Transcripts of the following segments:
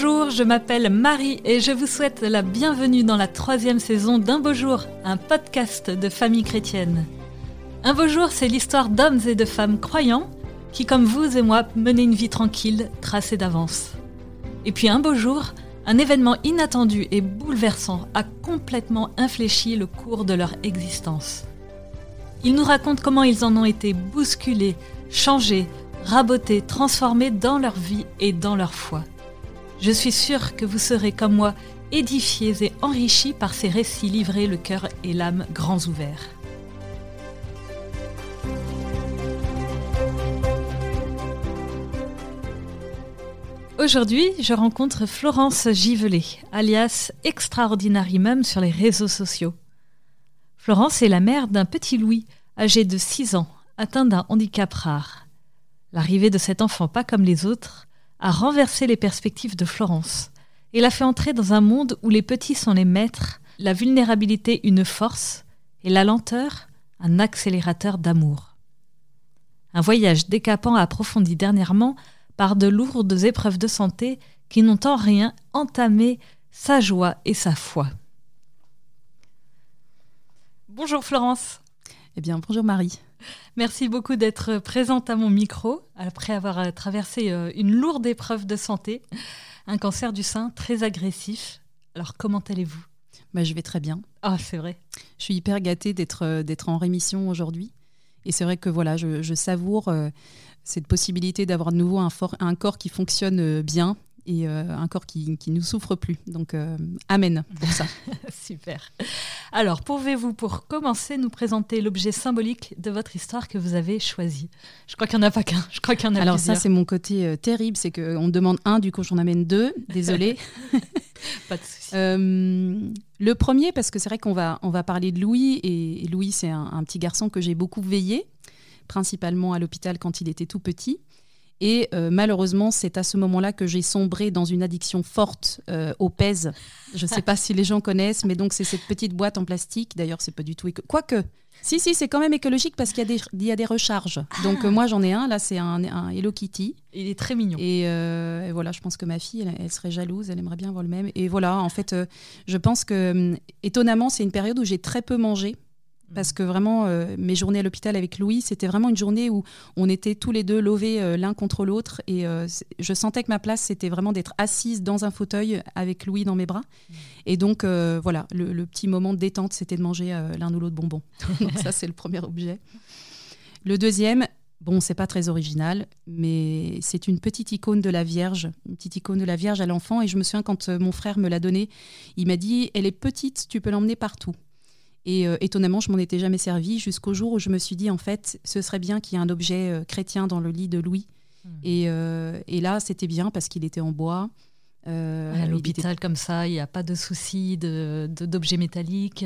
Bonjour, je m'appelle Marie et je vous souhaite la bienvenue dans la troisième saison d'Un beau jour, un podcast de famille chrétienne. Un beau jour, c'est l'histoire d'hommes et de femmes croyants qui, comme vous et moi, menaient une vie tranquille, tracée d'avance. Et puis un beau jour, un événement inattendu et bouleversant a complètement infléchi le cours de leur existence. Ils nous racontent comment ils en ont été bousculés, changés, rabotés, transformés dans leur vie et dans leur foi. Je suis sûre que vous serez comme moi édifiés et enrichis par ces récits livrés le cœur et l'âme grands ouverts. Aujourd'hui, je rencontre Florence Givelet, alias Extraordinary Mum sur les réseaux sociaux. Florence est la mère d'un petit Louis, âgé de 6 ans, atteint d'un handicap rare. L'arrivée de cet enfant, pas comme les autres, a renversé les perspectives de Florence et l'a fait entrer dans un monde où les petits sont les maîtres, la vulnérabilité une force et la lenteur un accélérateur d'amour. Un voyage décapant approfondi dernièrement par de lourdes épreuves de santé qui n'ont en rien entamé sa joie et sa foi. Bonjour Florence. Eh bien, bonjour Marie. Merci beaucoup d'être présente à mon micro après avoir euh, traversé euh, une lourde épreuve de santé, un cancer du sein très agressif. Alors, comment allez-vous? Bah, Je vais très bien. Ah, c'est vrai. Je suis hyper gâtée d'être, euh, d'être en rémission aujourd'hui. Et c'est vrai que voilà, je, savoure cette possibilité d'avoir de nouveau un, un, corps qui fonctionne bien et euh, un corps qui, qui ne souffre plus. Donc, euh, amen pour ça. Super. Alors, pouvez-vous, pour commencer, nous présenter l'objet symbolique de votre histoire que vous avez choisi? Je crois qu'il n'y en a pas qu'un. Je crois qu'il y en a Alors, ça, c'est mon côté terrible. C'est qu'on demande un, du coup, j'en amène deux. Désolée. pas de souci. le premier, parce que c'est vrai qu'on va, on va parler de Louis. Et, Louis, c'est un, un petit garçon que j'ai beaucoup veillé principalement à l'hôpital quand il était tout petit. Et euh, malheureusement, c'est à ce moment-là que j'ai sombré dans une addiction forte euh, au pèse. Je ne sais pas si les gens connaissent, mais donc c'est cette petite boîte en plastique. D'ailleurs, c'est pas du tout quoique. Si si, c'est quand même écologique parce qu'il y a des il y a des recharges. Donc euh, moi j'en ai un. Là, c'est un, un, Hello Kitty. Il est très mignon. Et, voilà, je pense que ma fille, elle, serait jalouse. Elle aimerait bien voir le même. Et voilà, en fait, je pense que hum, étonnamment, c'est une période où j'ai très peu mangé parce que vraiment, euh, mes journées à l'hôpital avec Louis, c'était vraiment une journée où on était tous les deux lovés euh, l'un contre l'autre. Et euh, je sentais que ma place, c'était vraiment d'être assise dans un fauteuil avec Louis dans mes bras. Et donc, voilà, le, petit moment de détente, c'était de manger l'un ou l'autre bonbon. donc, ça, c'est le premier objet. Le deuxième, bon, c'est pas très original, mais c'est une petite icône de la Vierge, une petite icône de la Vierge à l'enfant. Et je me souviens quand mon frère me l'a donnée, il m'a dit Elle est petite, tu peux l'emmener partout. Et euh, étonnamment, je m'en étais jamais servi jusqu'au jour où je me suis dit, en fait, ce serait bien qu'il y ait un objet euh, chrétien dans le lit de Louis. Hmm. Euh, et, là, c'était bien parce qu'il était en bois. à l'hôpital, comme ça, il n'y a pas de souci d'objets de, métalliques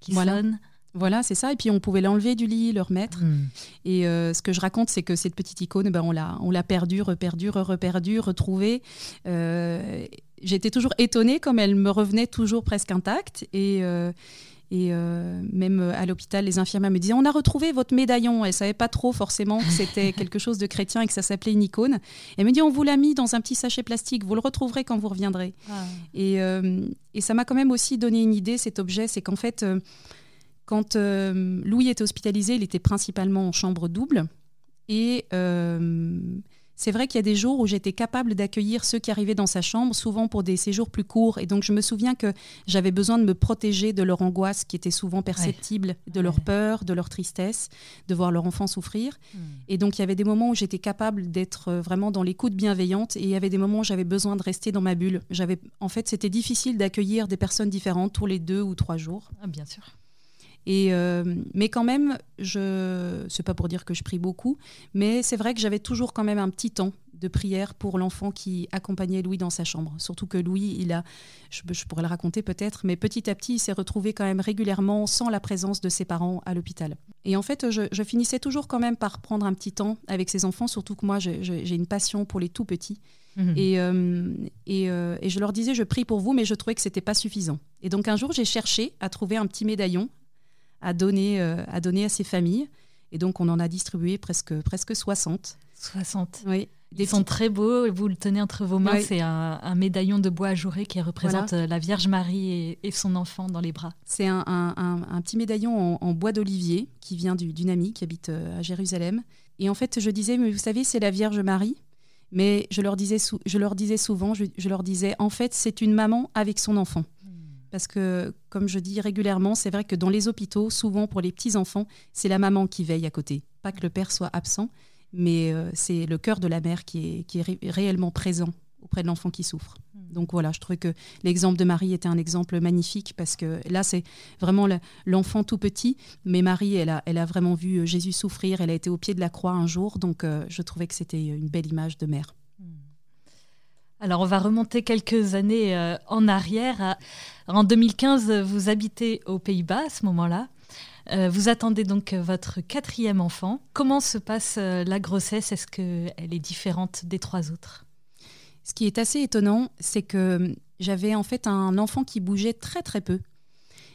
qui voilà. sonnent. Voilà, c'est ça. Et puis on pouvait l'enlever du lit, le remettre. Hmm. Et ce que je raconte, c'est que cette petite icône, ben, on l'a, on l'a perdue, reperdue, reperdu retrouvée. J'étais toujours étonnée comme elle me revenait toujours presque intacte. Et, et euh, même euh, à l'hôpital, les infirmières me disaient On a retrouvé votre médaillon. Elles ne savaient pas trop forcément que c'était quelque chose de chrétien et que ça s'appelait une icône. Elle me dit On vous l'a mis dans un petit sachet plastique, vous le retrouverez quand vous reviendrez. Ah. Et, euh, et, ça m'a quand même aussi donné une idée, cet objet c'est qu'en fait, quand Louis était hospitalisé, il était principalement en chambre double. Et c'est vrai qu'il y a des jours où j'étais capable d'accueillir ceux qui arrivaient dans sa chambre, souvent pour des séjours plus courts. Et donc, je me souviens que j'avais besoin de me protéger de leur angoisse qui était souvent perceptible, de leur peur, de leur tristesse, de voir leur enfant souffrir. Hmm. Et donc, il y avait des moments où j'étais capable d'être euh, vraiment dans l'écoute bienveillante et il y avait des moments où j'avais besoin de rester dans ma bulle. J'avais, en fait, c'était difficile d'accueillir des personnes différentes tous les deux ou trois jours. Ah, bien sûr. Et euh, mais quand même, je c'est pas pour dire que je prie beaucoup, mais c'est vrai que j'avais toujours quand même un petit temps de prière pour l'enfant qui accompagnait Louis dans sa chambre. Surtout que Louis, il a, je, pourrais le raconter peut-être, mais petit à petit, il s'est retrouvé quand même régulièrement sans la présence de ses parents à l'hôpital. Et en fait, je, finissais toujours quand même par prendre un petit temps avec ses enfants, surtout que moi, j'ai une passion pour les tout petits. Mmh. Et, euh, et, euh, et, je leur disais, je prie pour vous, mais je trouvais que c'était pas suffisant. Et donc un jour, j'ai cherché à trouver un petit médaillon à donner, euh, à donner à ces familles. Et donc, on en a distribué presque, presque 60. 60 Oui. Ils sont très beaux, vous le tenez entre vos mains, c'est un, médaillon de bois ajouré qui représente la Vierge Marie et, son enfant dans les bras. C'est un, petit médaillon en, bois d'olivier qui vient d'une amie qui habite à Jérusalem. Et en fait, je disais, mais vous savez, c'est la Vierge Marie. Mais je leur disais, je leur disais souvent, je, leur disais, en fait, c'est une maman avec son enfant. Parce que, comme je dis régulièrement, c'est vrai que dans les hôpitaux, souvent pour les petits-enfants, c'est la maman qui veille à côté. Pas que le père soit absent, mais euh, c'est le cœur de la mère qui est, qui est réellement présent auprès de l'enfant qui souffre. Hmm. Donc voilà, je trouvais que l'exemple de Marie était un exemple magnifique parce que là, c'est vraiment l'enfant tout petit, mais Marie, elle a, elle a vraiment vu euh, Jésus souffrir, elle a été au pied de la croix un jour, donc euh, je trouvais que c'était une belle image de mère. Alors on va remonter quelques années euh, en arrière. En 2015, vous habitez aux Pays-Bas à ce moment-là. vous attendez donc votre quatrième enfant. Comment se passe la grossesse? Est-ce qu'elle est différente des trois autres? Ce qui est assez étonnant, c'est que j'avais en fait un enfant qui bougeait très très peu.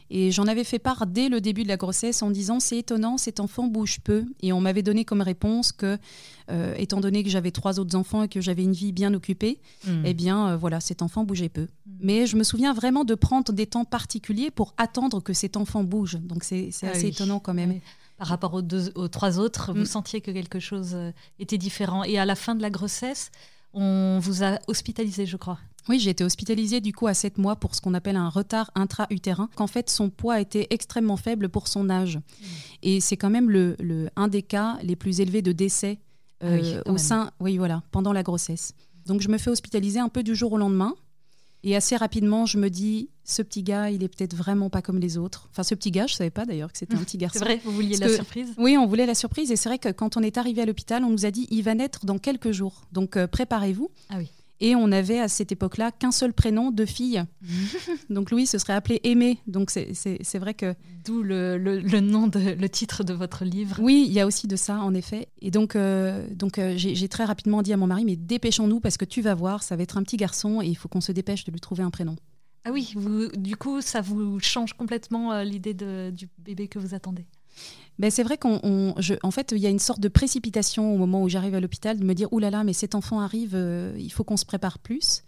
Et j'en avais fait part dès le début de la grossesse en disant c'est étonnant, cet enfant bouge peu. Et on m'avait donné comme réponse que, euh, étant donné que j'avais trois autres enfants et que j'avais une vie bien occupée, hmm. eh bien euh, voilà, cet enfant bougeait peu. Hmm. Mais je me souviens vraiment de prendre des temps particuliers pour attendre que cet enfant bouge. Donc c'est ah assez étonnant quand même. Par rapport aux, deux, aux trois autres, vous hmm. sentiez que quelque chose euh, était différent. Et à la fin de la grossesse, on vous a hospitalisé, je crois. Oui, j'ai été hospitalisée du coup à 7 mois pour ce qu'on appelle un retard intra-utérin, qu'en fait son poids était extrêmement faible pour son âge. Et c'est quand même le, un des cas les plus élevés de décès ah euh, au sein, oui voilà, pendant la grossesse. Donc je me fais hospitaliser un peu du jour au lendemain. Et assez rapidement, je me dis, ce petit gars, il est peut-être vraiment pas comme les autres. Enfin, ce petit gars, je savais pas d'ailleurs que c'était un petit garçon. C'est vrai, vous vouliez la surprise Oui, on voulait la surprise. Et c'est vrai que quand on est arrivé à l'hôpital, on nous a dit, il va naître dans quelques jours. Donc euh, préparez-vous. Ah oui. Et on avait à cette époque-là qu'un seul prénom de fille. donc Louis, se serait appelé Aimé. Donc c'est vrai que. D'où le, le, nom, de, le titre de votre livre. Oui, il y a aussi de ça, en effet. Et donc, euh, donc euh, j'ai très rapidement dit à mon mari Mais dépêchons-nous parce que tu vas voir, ça va être un petit garçon et il faut qu'on se dépêche de lui trouver un prénom. Ah oui, vous, du coup, ça vous change complètement euh, l'idée du bébé que vous attendez ben c'est vrai qu'en en fait, il y a une sorte de précipitation au moment où j'arrive à l'hôpital, de me dire, oulala, là là, mais cet enfant arrive, euh, il faut qu'on se prépare plus.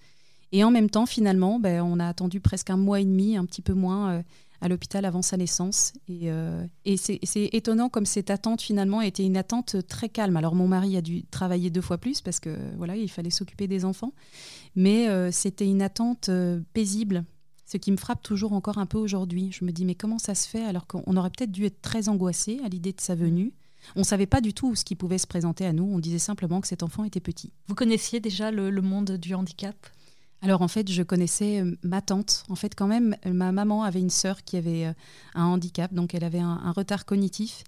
Et en même temps, finalement, ben, on a attendu presque un mois et demi, un petit peu moins, euh, à l'hôpital avant sa naissance. Et, euh, et c'est étonnant comme cette attente, finalement, était une attente très calme. Alors, mon mari a dû travailler deux fois plus parce que, voilà, il fallait s'occuper des enfants. Mais c'était une attente paisible ce qui me frappe toujours encore un peu aujourd'hui. Je me dis, mais comment ça se fait alors qu'on aurait peut-être dû être très angoissé à l'idée de sa venue? On ne savait pas du tout ce qui pouvait se présenter à nous, on disait simplement que cet enfant était petit. Vous connaissiez déjà le, monde du handicap? Alors en fait, je connaissais euh, ma tante. En fait, quand même, ma maman avait une sœur qui avait euh, un handicap, donc elle avait un, retard cognitif.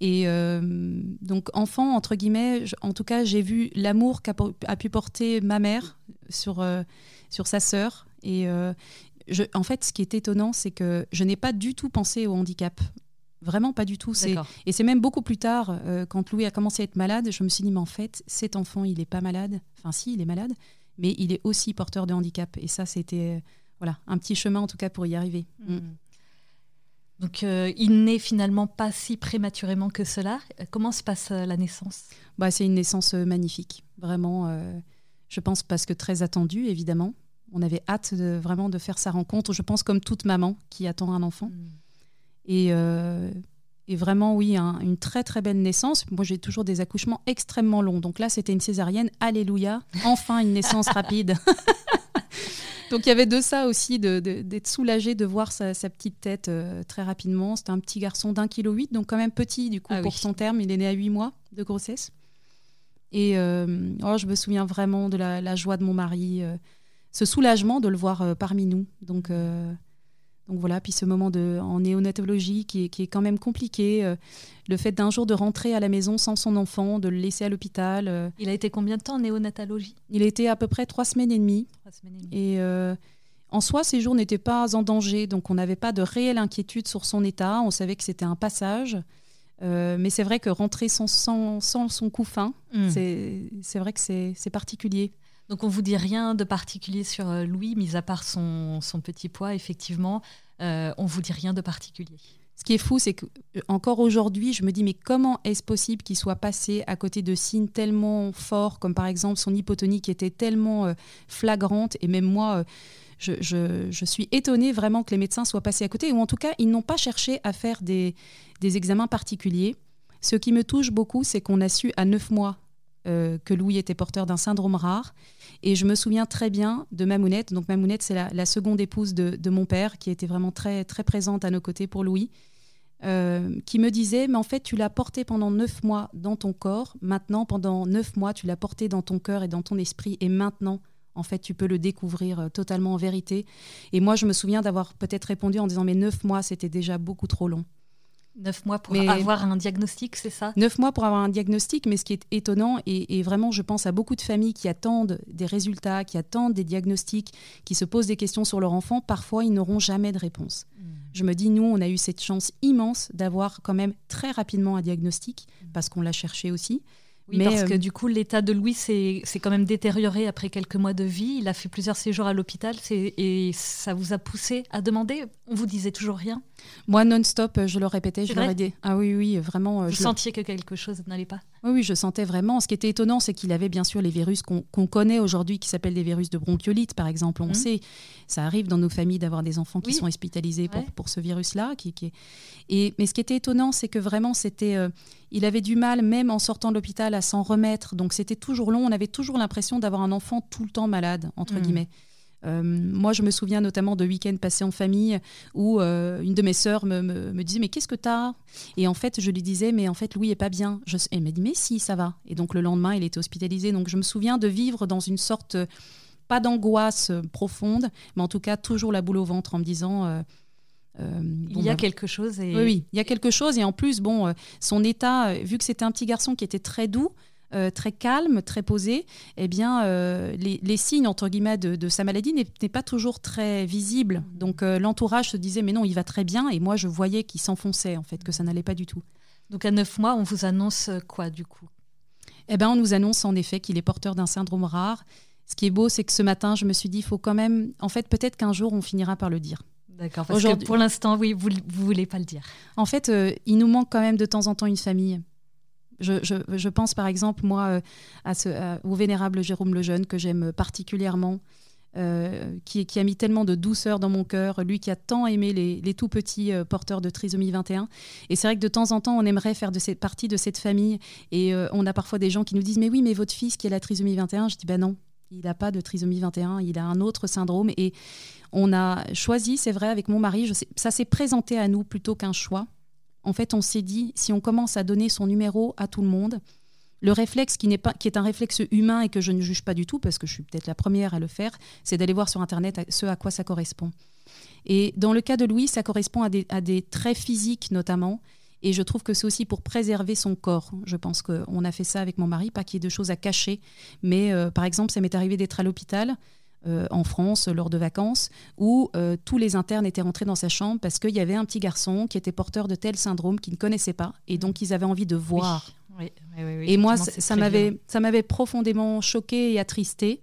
Et euh, donc enfant, entre guillemets, en tout cas, j'ai vu l'amour qu'a pu porter ma mère sur, sur sa sœur. Et, en fait, ce qui est étonnant, c'est que je n'ai pas du tout pensé au handicap. Vraiment pas du tout. Et c'est même beaucoup plus tard, euh, quand Louis a commencé à être malade, je me suis dit, mais en fait, cet enfant, il n'est pas malade. Enfin, si, il est malade, mais il est aussi porteur de handicap. Et ça, c'était euh, voilà, un petit chemin, en tout cas, pour y arriver. Mm. Mm. Donc, euh, il n'est finalement pas si prématurément que cela. Comment se passe la naissance? Bah, C'est une naissance magnifique. Vraiment, je pense, parce que très attendue, évidemment on avait hâte de, vraiment de faire sa rencontre, je pense comme toute maman qui attend un enfant. Mm. Euh, et, vraiment, oui, une très très belle naissance. Moi, j'ai toujours des accouchements extrêmement longs. Donc là, c'était une césarienne. Alléluia, enfin une naissance rapide. Donc il y avait de ça aussi, d'être soulagé de voir sa, petite tête euh, très rapidement. C'était un petit garçon d'un kilo huit, donc quand même petit du coup ah pour son terme. Il est né à huit mois de grossesse. Et euh, oh, je me souviens vraiment de la joie de mon mari ce soulagement de le voir euh, parmi nous. Donc, euh, donc voilà, puis ce moment de, en néonatologie qui est, qui est quand même compliqué. Euh, le fait d'un jour de rentrer à la maison sans son enfant, de le laisser à l'hôpital. Il a été combien de temps en néonatologie? Il a été à peu près trois semaines et demie. et en soi, ces jours n'étaient pas en danger, donc on n'avait pas de réelle inquiétude sur son état. On savait que c'était un passage. mais c'est vrai que rentrer sans, sans, sans son couffin, hmm. c'est vrai que c'est particulier. Donc on vous dit rien de particulier sur euh, Louis, mis à part son, petit poids, effectivement. Euh, on vous dit rien de particulier. ce qui est fou, c'est que encore aujourd'hui, je me dis mais comment est-ce possible qu'il soit passé à côté de signes tellement forts, comme par exemple son hypotonie qui était tellement flagrante, et même moi, je, suis étonnée vraiment que les médecins soient passés à côté, ou en tout cas, ils n'ont pas cherché à faire des, examens particuliers. Ce qui me touche beaucoup, c'est qu'on a su à neuf mois euh, que Louis était porteur d'un syndrome rare. Et je me souviens très bien de Mamounette. Donc Mamounette, c'est la, seconde épouse de, mon père, qui était vraiment très, très présente à nos côtés pour Louis, euh, qui me disait, mais en fait, tu l'as porté pendant neuf mois dans ton corps. Maintenant, pendant neuf mois, tu l'as porté dans ton cœur et dans ton esprit. Et maintenant, en fait, tu peux le découvrir euh, totalement en vérité. Et moi, je me souviens d'avoir peut-être répondu en disant, mais neuf mois, c'était déjà beaucoup trop long. Neuf mois pour avoir un diagnostic, c'est ça? Neuf mois pour avoir un diagnostic, mais ce qui est étonnant, et, vraiment, je pense à beaucoup de familles qui attendent des résultats, qui attendent des diagnostics, qui se posent des questions sur leur enfant, parfois ils n'auront jamais de réponse. Hmm. Je me dis, nous, on a eu cette chance immense d'avoir quand même très rapidement un diagnostic, parce qu'on l'a cherché aussi. Oui, mais parce que euh, du coup, l'état de Louis s'est quand même détérioré après quelques mois de vie. Il a fait plusieurs séjours à l'hôpital et ça vous a poussé à demander? On vous disait toujours rien? Moi, non-stop, je le répétais, je leur dit. Ah oui, oui, vraiment. Euh, vous sentiez que quelque chose n'allait pas? Oui, oui, je sentais vraiment. Ce qui était étonnant, c'est qu'il avait bien sûr les virus qu'on connaît aujourd'hui, qui s'appellent des virus de bronchiolite, par exemple. On mmh. sait, ça arrive dans nos familles d'avoir des enfants qui sont hospitalisés pour, pour ce virus-là. Qui, qui Et, mais ce qui était étonnant, c'est que vraiment, c'était, euh, il avait du mal, même en sortant de l'hôpital, à s'en remettre. Donc c'était toujours long. On avait toujours l'impression d'avoir un enfant tout le temps malade, entre mmh. guillemets. Euh, moi, je me souviens notamment de week-ends passés en famille où euh, une de mes sœurs me, me, disait Mais qu'est-ce que t'as? Et en fait, je lui disais Mais en fait, Louis est pas bien. Je, elle m'a dit Mais si, ça va. Et donc, le lendemain, il était hospitalisé. Donc, je me souviens de vivre dans une sorte, pas d'angoisse profonde, mais en tout cas, toujours la boule au ventre en me disant. Euh, il y a bah, quelque chose. Et... Oui, oui, il y a quelque chose. Et en plus, bon, son état, vu que c'était un petit garçon qui était très doux, euh, très calme, très posé, eh bien, euh, les, signes entre guillemets de, sa maladie n'étaient pas toujours très visibles. Donc euh, l'entourage se disait mais non, il va très bien, et moi je voyais qu'il s'enfonçait en fait, que ça n'allait pas du tout. Donc à neuf mois, on vous annonce quoi du coup? Eh bien, on nous annonce en effet qu'il est porteur d'un syndrome rare. Ce qui est beau, c'est que ce matin, je me suis dit, il faut quand même, en fait, peut-être qu'un jour, on finira par le dire. D'accord, parce que pour l'instant, oui, vous ne voulez pas le dire. En fait, il nous manque quand même de temps en temps une famille. Je, pense par exemple, moi, euh, au vénérable Jérôme Lejeune, que j'aime particulièrement, euh, qui, a mis tellement de douceur dans mon cœur, lui qui a tant aimé les, tout petits euh, porteurs de trisomie 21. Et c'est vrai que de temps en temps, on aimerait faire partie de cette famille. Et on a parfois des gens qui nous disent Mais oui, mais votre fils qui a la trisomie 21, je dis Ben non, il n'a pas de trisomie 21, il a un autre syndrome. Et on a choisi, c'est vrai, avec mon mari, ça s'est présenté à nous plutôt qu'un choix en fait, on s'est dit, si on commence à donner son numéro à tout le monde, le réflexe qui, est un réflexe humain et que je ne juge pas du tout, parce que je suis peut-être la première à le faire, c'est d'aller voir sur Internet ce à quoi ça correspond. Et dans le cas de Louis, ça correspond à des, traits physiques notamment. Et je trouve que c'est aussi pour préserver son corps. Je pense qu'on a fait ça avec mon mari, pas qu'il y ait de choses à cacher. Mais euh, par exemple, ça m'est arrivé d'être à l'hôpital euh, en France lors de vacances où euh, tous les internes étaient rentrés dans sa chambre parce qu'il y avait un petit garçon qui était porteur de tel syndrome qu'ils ne connaissaient pas et donc ils avaient envie de voir. et moi, ça m'avait, ça m'avait profondément choqué et attristé.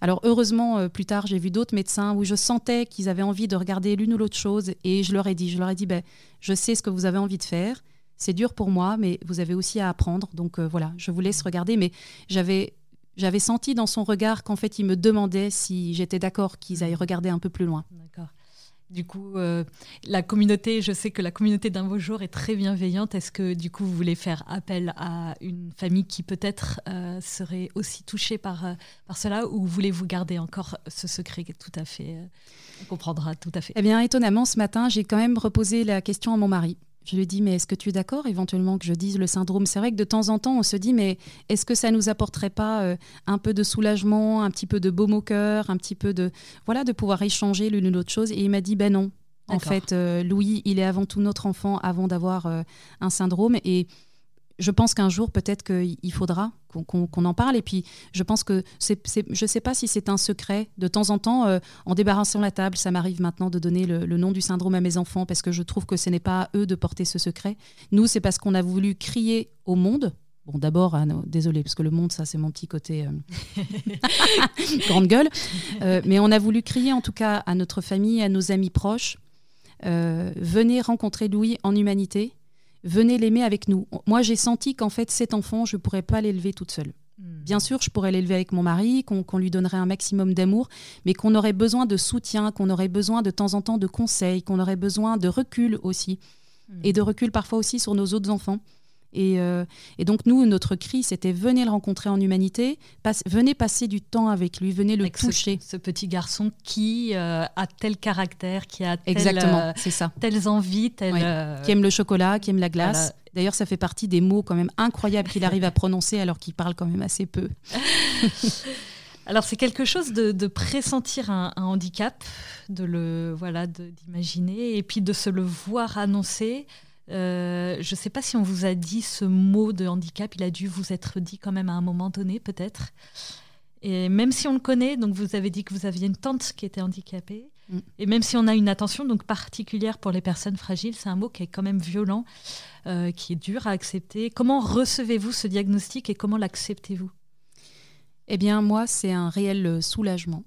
Alors heureusement, euh, plus tard, j'ai vu d'autres médecins où je sentais qu'ils avaient envie de regarder l'une ou l'autre chose et je leur ai dit, je leur ai dit, ben, je sais ce que vous avez envie de faire. C'est dur pour moi, mais vous avez aussi à apprendre. Donc voilà, je vous laisse regarder. Mais j'avais j'avais senti dans son regard qu'en fait, il me demandait si j'étais d'accord qu'ils aillent regarder un peu plus loin. D'accord. Du coup, euh, la communauté, je sais que la communauté d'un beau jour est très bienveillante. Est-ce que du coup, vous voulez faire appel à une famille qui peut-être euh, serait aussi touchée par, euh, par cela ou voulez-vous garder encore ce secret tout à fait On comprendra tout à fait. Eh bien, étonnamment, ce matin, j'ai quand même reposé la question à mon mari. Je lui dis, mais est-ce que tu es d'accord éventuellement que je dise le syndrome? C'est vrai que de temps en temps, on se dit, mais est-ce que ça nous apporterait pas euh, un peu de soulagement, un petit peu de baume au cœur, un petit peu de voilà, de pouvoir échanger l'une ou l'autre chose? Et il m'a dit, ben non. En fait, euh, Louis, il est avant tout notre enfant avant d'avoir euh, un syndrome. Et je pense qu'un jour, peut-être qu'il faudra qu'on en parle. Et puis, je pense que c'est, je ne sais pas si c'est un secret. De temps en temps, euh, en débarrassant la table, ça m'arrive maintenant de donner le, nom du syndrome à mes enfants parce que je trouve que ce n'est pas à eux de porter ce secret. Nous, c'est parce qu'on a voulu crier au monde. Bon, d'abord, ah désolé, parce que le monde, ça, c'est mon petit côté euh, grande gueule. Euh, mais on a voulu crier, en tout cas, à notre famille, à nos amis proches venez rencontrer Louis en humanité, venez l'aimer avec nous. Moi, j'ai senti qu'en fait, cet enfant, je ne pourrais pas l'élever toute seule. Hmm. Bien sûr, je pourrais l'élever avec mon mari, qu'on lui donnerait un maximum d'amour, mais qu'on aurait besoin de soutien, qu'on aurait besoin de temps en temps de conseils, qu'on aurait besoin de recul aussi, hmm. et de recul parfois aussi sur nos autres enfants. Euh, et, donc nous, notre cri, c'était venez le rencontrer en humanité, venez passer du temps avec lui, venez le toucher. Ce, petit garçon qui euh, a tel caractère, qui a Exactement, euh, ça. telles envies, qui aime le chocolat, qui aime la glace. D'ailleurs, ça fait partie des mots quand même incroyables qu'il arrive à prononcer alors qu'il parle quand même assez peu. Alors c'est quelque chose de, pressentir un, handicap, de le voilà, d'imaginer et puis de se le voir annoncer. Euh, je ne sais pas si on vous a dit ce mot de handicap, il a dû vous être dit quand même à un moment donné, peut-être. Et même si on le connaît, donc vous avez dit que vous aviez une tante qui était handicapée, mm. et même si on a une attention donc particulière pour les personnes fragiles, c'est un mot qui est quand même violent, euh, qui est dur à accepter. Comment recevez-vous ce diagnostic et comment l'acceptez-vous? Eh bien, moi, c'est un réel euh, soulagement.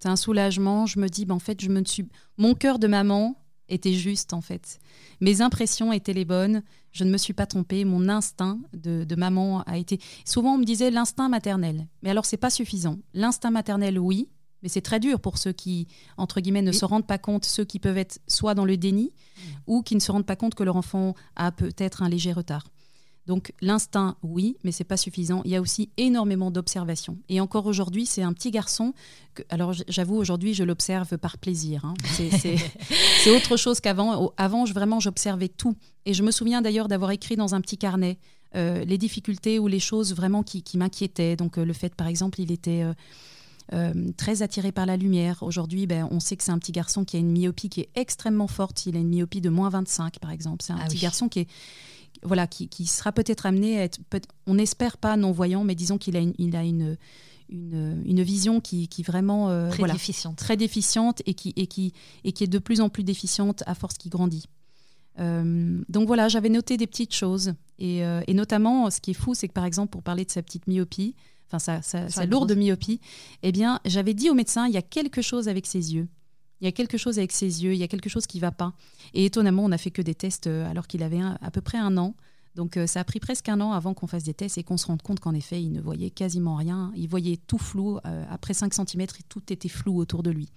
C'est un soulagement. Je me dis, ben, en fait, je me suis, mon cœur de maman était juste en fait. Mes impressions étaient les bonnes, je ne me suis pas trompée, mon instinct de, maman a été... Souvent on me disait l'instinct maternel, mais alors c'est pas suffisant. L'instinct maternel oui, mais c'est très dur pour ceux qui, entre guillemets, ne se rendent pas compte, ceux qui peuvent être soit dans le déni, mmh. ou qui ne se rendent pas compte que leur enfant a peut-être un léger retard. Donc l'instinct, oui, mais c'est pas suffisant. Il y a aussi énormément d'observation. Et encore aujourd'hui, c'est un petit garçon. Que, alors j'avoue, aujourd'hui, je l'observe par plaisir. Hein. C'est autre chose qu'avant. Avant, je, vraiment, j'observais tout. Et je me souviens d'ailleurs d'avoir écrit dans un petit carnet euh, les difficultés ou les choses vraiment qui, m'inquiétaient. Donc euh, le fait, par exemple, il était... Euh, très attiré par la lumière. Aujourd'hui, ben, on sait que c'est un petit garçon qui a une myopie qui est extrêmement forte. Il a une myopie de moins 25, par exemple. C'est un ah petit garçon qui est, voilà, qui, sera peut-être amené à être, on n'espère pas non-voyant, mais disons qu'il a une, il a une, une, vision qui, qui vraiment euh, très, déficiente. très déficiente et qui, et, qui, et qui est de plus en plus déficiente à force qu'il grandit. Euh, donc voilà, j'avais noté des petites choses. Et, euh, et, notamment, ce qui est fou, c'est que par exemple, pour parler de sa petite myopie, enfin sa, sa lourde myopie, eh bien, j'avais dit au médecin, il y a quelque chose avec ses yeux. Il y a quelque chose avec ses yeux, il y a quelque chose qui ne va pas. Et étonnamment, on n'a fait que des tests euh, alors qu'il avait à peu près un an. Donc euh, ça a pris presque un an avant qu'on fasse des tests et qu'on se rende compte qu'en effet, il ne voyait quasiment rien. Il voyait tout flou. Euh, après 5 cm, tout était flou autour de lui.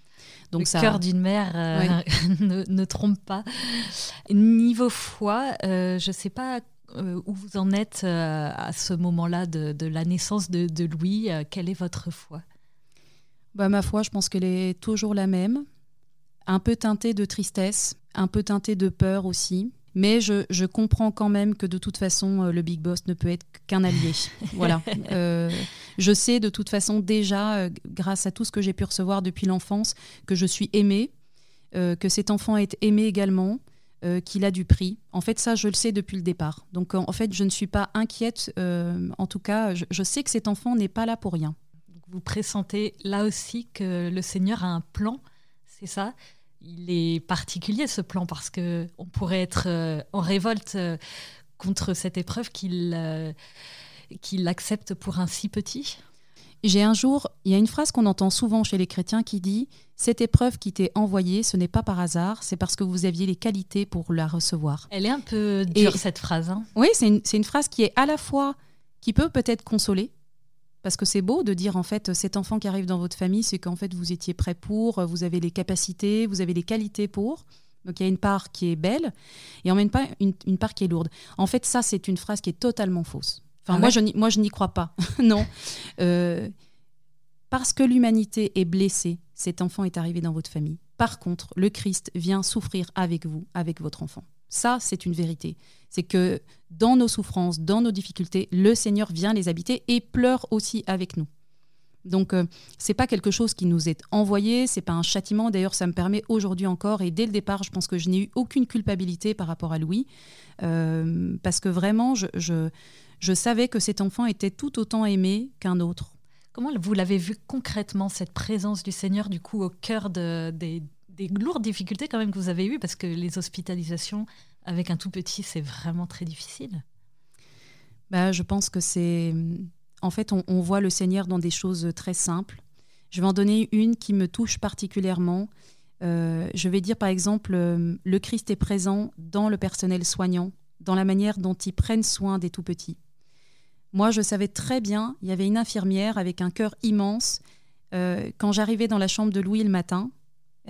Donc le cœur d'une mère ne, trompe pas. Niveau foi, je ne sais pas où vous en êtes à ce moment-là de, la naissance de, de Louis. quelle est votre foi? Bah, Ma foi, je pense qu'elle est toujours la même un peu teinté de tristesse, un peu teinté de peur aussi. Mais je, comprends quand même que de toute façon, euh, le Big Boss ne peut être qu'un allié. voilà. Euh, je sais de toute façon déjà, euh, grâce à tout ce que j'ai pu recevoir depuis l'enfance, que je suis aimée, que cet enfant est aimé également, qu'il a du prix. En fait, ça, je le sais depuis le départ. Donc, en fait, je ne suis pas inquiète. en tout cas, je sais que cet enfant n'est pas là pour rien. Vous pressentez là aussi que le Seigneur a un plan, c'est ça il est particulier ce plan parce que on pourrait être euh, en révolte euh, contre cette épreuve qu'il euh, qu'il accepte pour un si petit. J'ai un jour, il y a une phrase qu'on entend souvent chez les chrétiens qui dit Cette épreuve qui t'est envoyée, ce n'est pas par hasard, c'est parce que vous aviez les qualités pour la recevoir. Elle est un peu dure, cette phrase. Hein. Oui, c'est une, une, phrase qui est à la fois, qui peut peut-être consoler, parce que c'est beau de dire en fait cet enfant qui arrive dans votre famille, c'est qu'en fait vous étiez prêt pour, vous avez les capacités, vous avez les qualités pour. Donc il y a une part qui est belle et en même temps une, une part qui est lourde. En fait ça c'est une phrase qui est totalement fausse. Enfin ah moi, je moi je n'y crois pas. non. Euh, parce que l'humanité est blessée, cet enfant est arrivé dans votre famille. Par contre, le Christ vient souffrir avec vous, avec votre enfant. Ça, c'est une vérité. C'est que dans nos souffrances, dans nos difficultés, le Seigneur vient les habiter et pleure aussi avec nous. Donc, euh, c'est pas quelque chose qui nous est envoyé, c'est pas un châtiment. D'ailleurs, ça me permet aujourd'hui encore, et dès le départ, je pense que je n'ai eu aucune culpabilité par rapport à Louis, euh, parce que vraiment, je, je, savais que cet enfant était tout autant aimé qu'un autre. Comment vous l'avez vu concrètement, cette présence du Seigneur, du coup, au cœur de, des, des lourdes difficultés quand même que vous avez eues, parce que les hospitalisations avec un tout petit, c'est vraiment très difficile. Bah, je pense que c'est... En fait, on, voit le Seigneur dans des choses très simples. Je vais en donner une qui me touche particulièrement. je vais dire par exemple, le Christ est présent dans le personnel soignant, dans la manière dont ils prennent soin des tout petits. Moi, je savais très bien, il y avait une infirmière avec un cœur immense. quand j'arrivais dans la chambre de Louis le matin,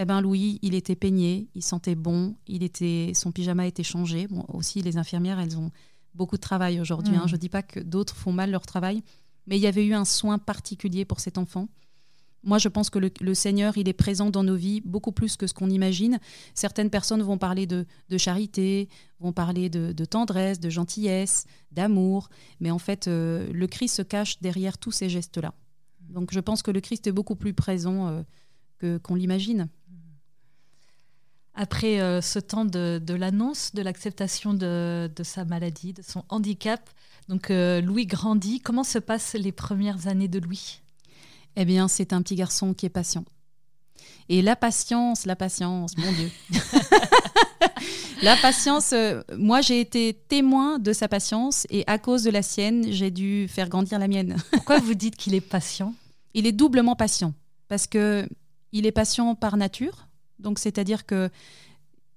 eh ben Louis, il était peigné, il sentait bon, il était, son pyjama était changé. Bon, aussi, les infirmières, elles ont beaucoup de travail aujourd'hui. Hein. Mm. Je ne dis pas que d'autres font mal leur travail, mais il y avait eu un soin particulier pour cet enfant. Moi, je pense que le, Seigneur, il est présent dans nos vies beaucoup plus que ce qu'on imagine. Certaines personnes vont parler de, charité, vont parler de, tendresse, de gentillesse, d'amour, mais en fait, euh, le Christ se cache derrière tous ces gestes-là. Donc, je pense que le Christ est beaucoup plus présent euh, que qu'on l'imagine. Après euh, ce temps de, l'annonce, de l'acceptation de, sa maladie, de son handicap, donc euh, Louis grandit. Comment se passent les premières années de Louis? Eh bien, c'est un petit garçon qui est patient. Et la patience, la patience, mon Dieu. la patience, euh, moi j'ai été témoin de sa patience et à cause de la sienne, j'ai dû faire grandir la mienne. Pourquoi vous dites qu'il est patient? Il est doublement patient parce que il est patient par nature donc, c'est-à-dire que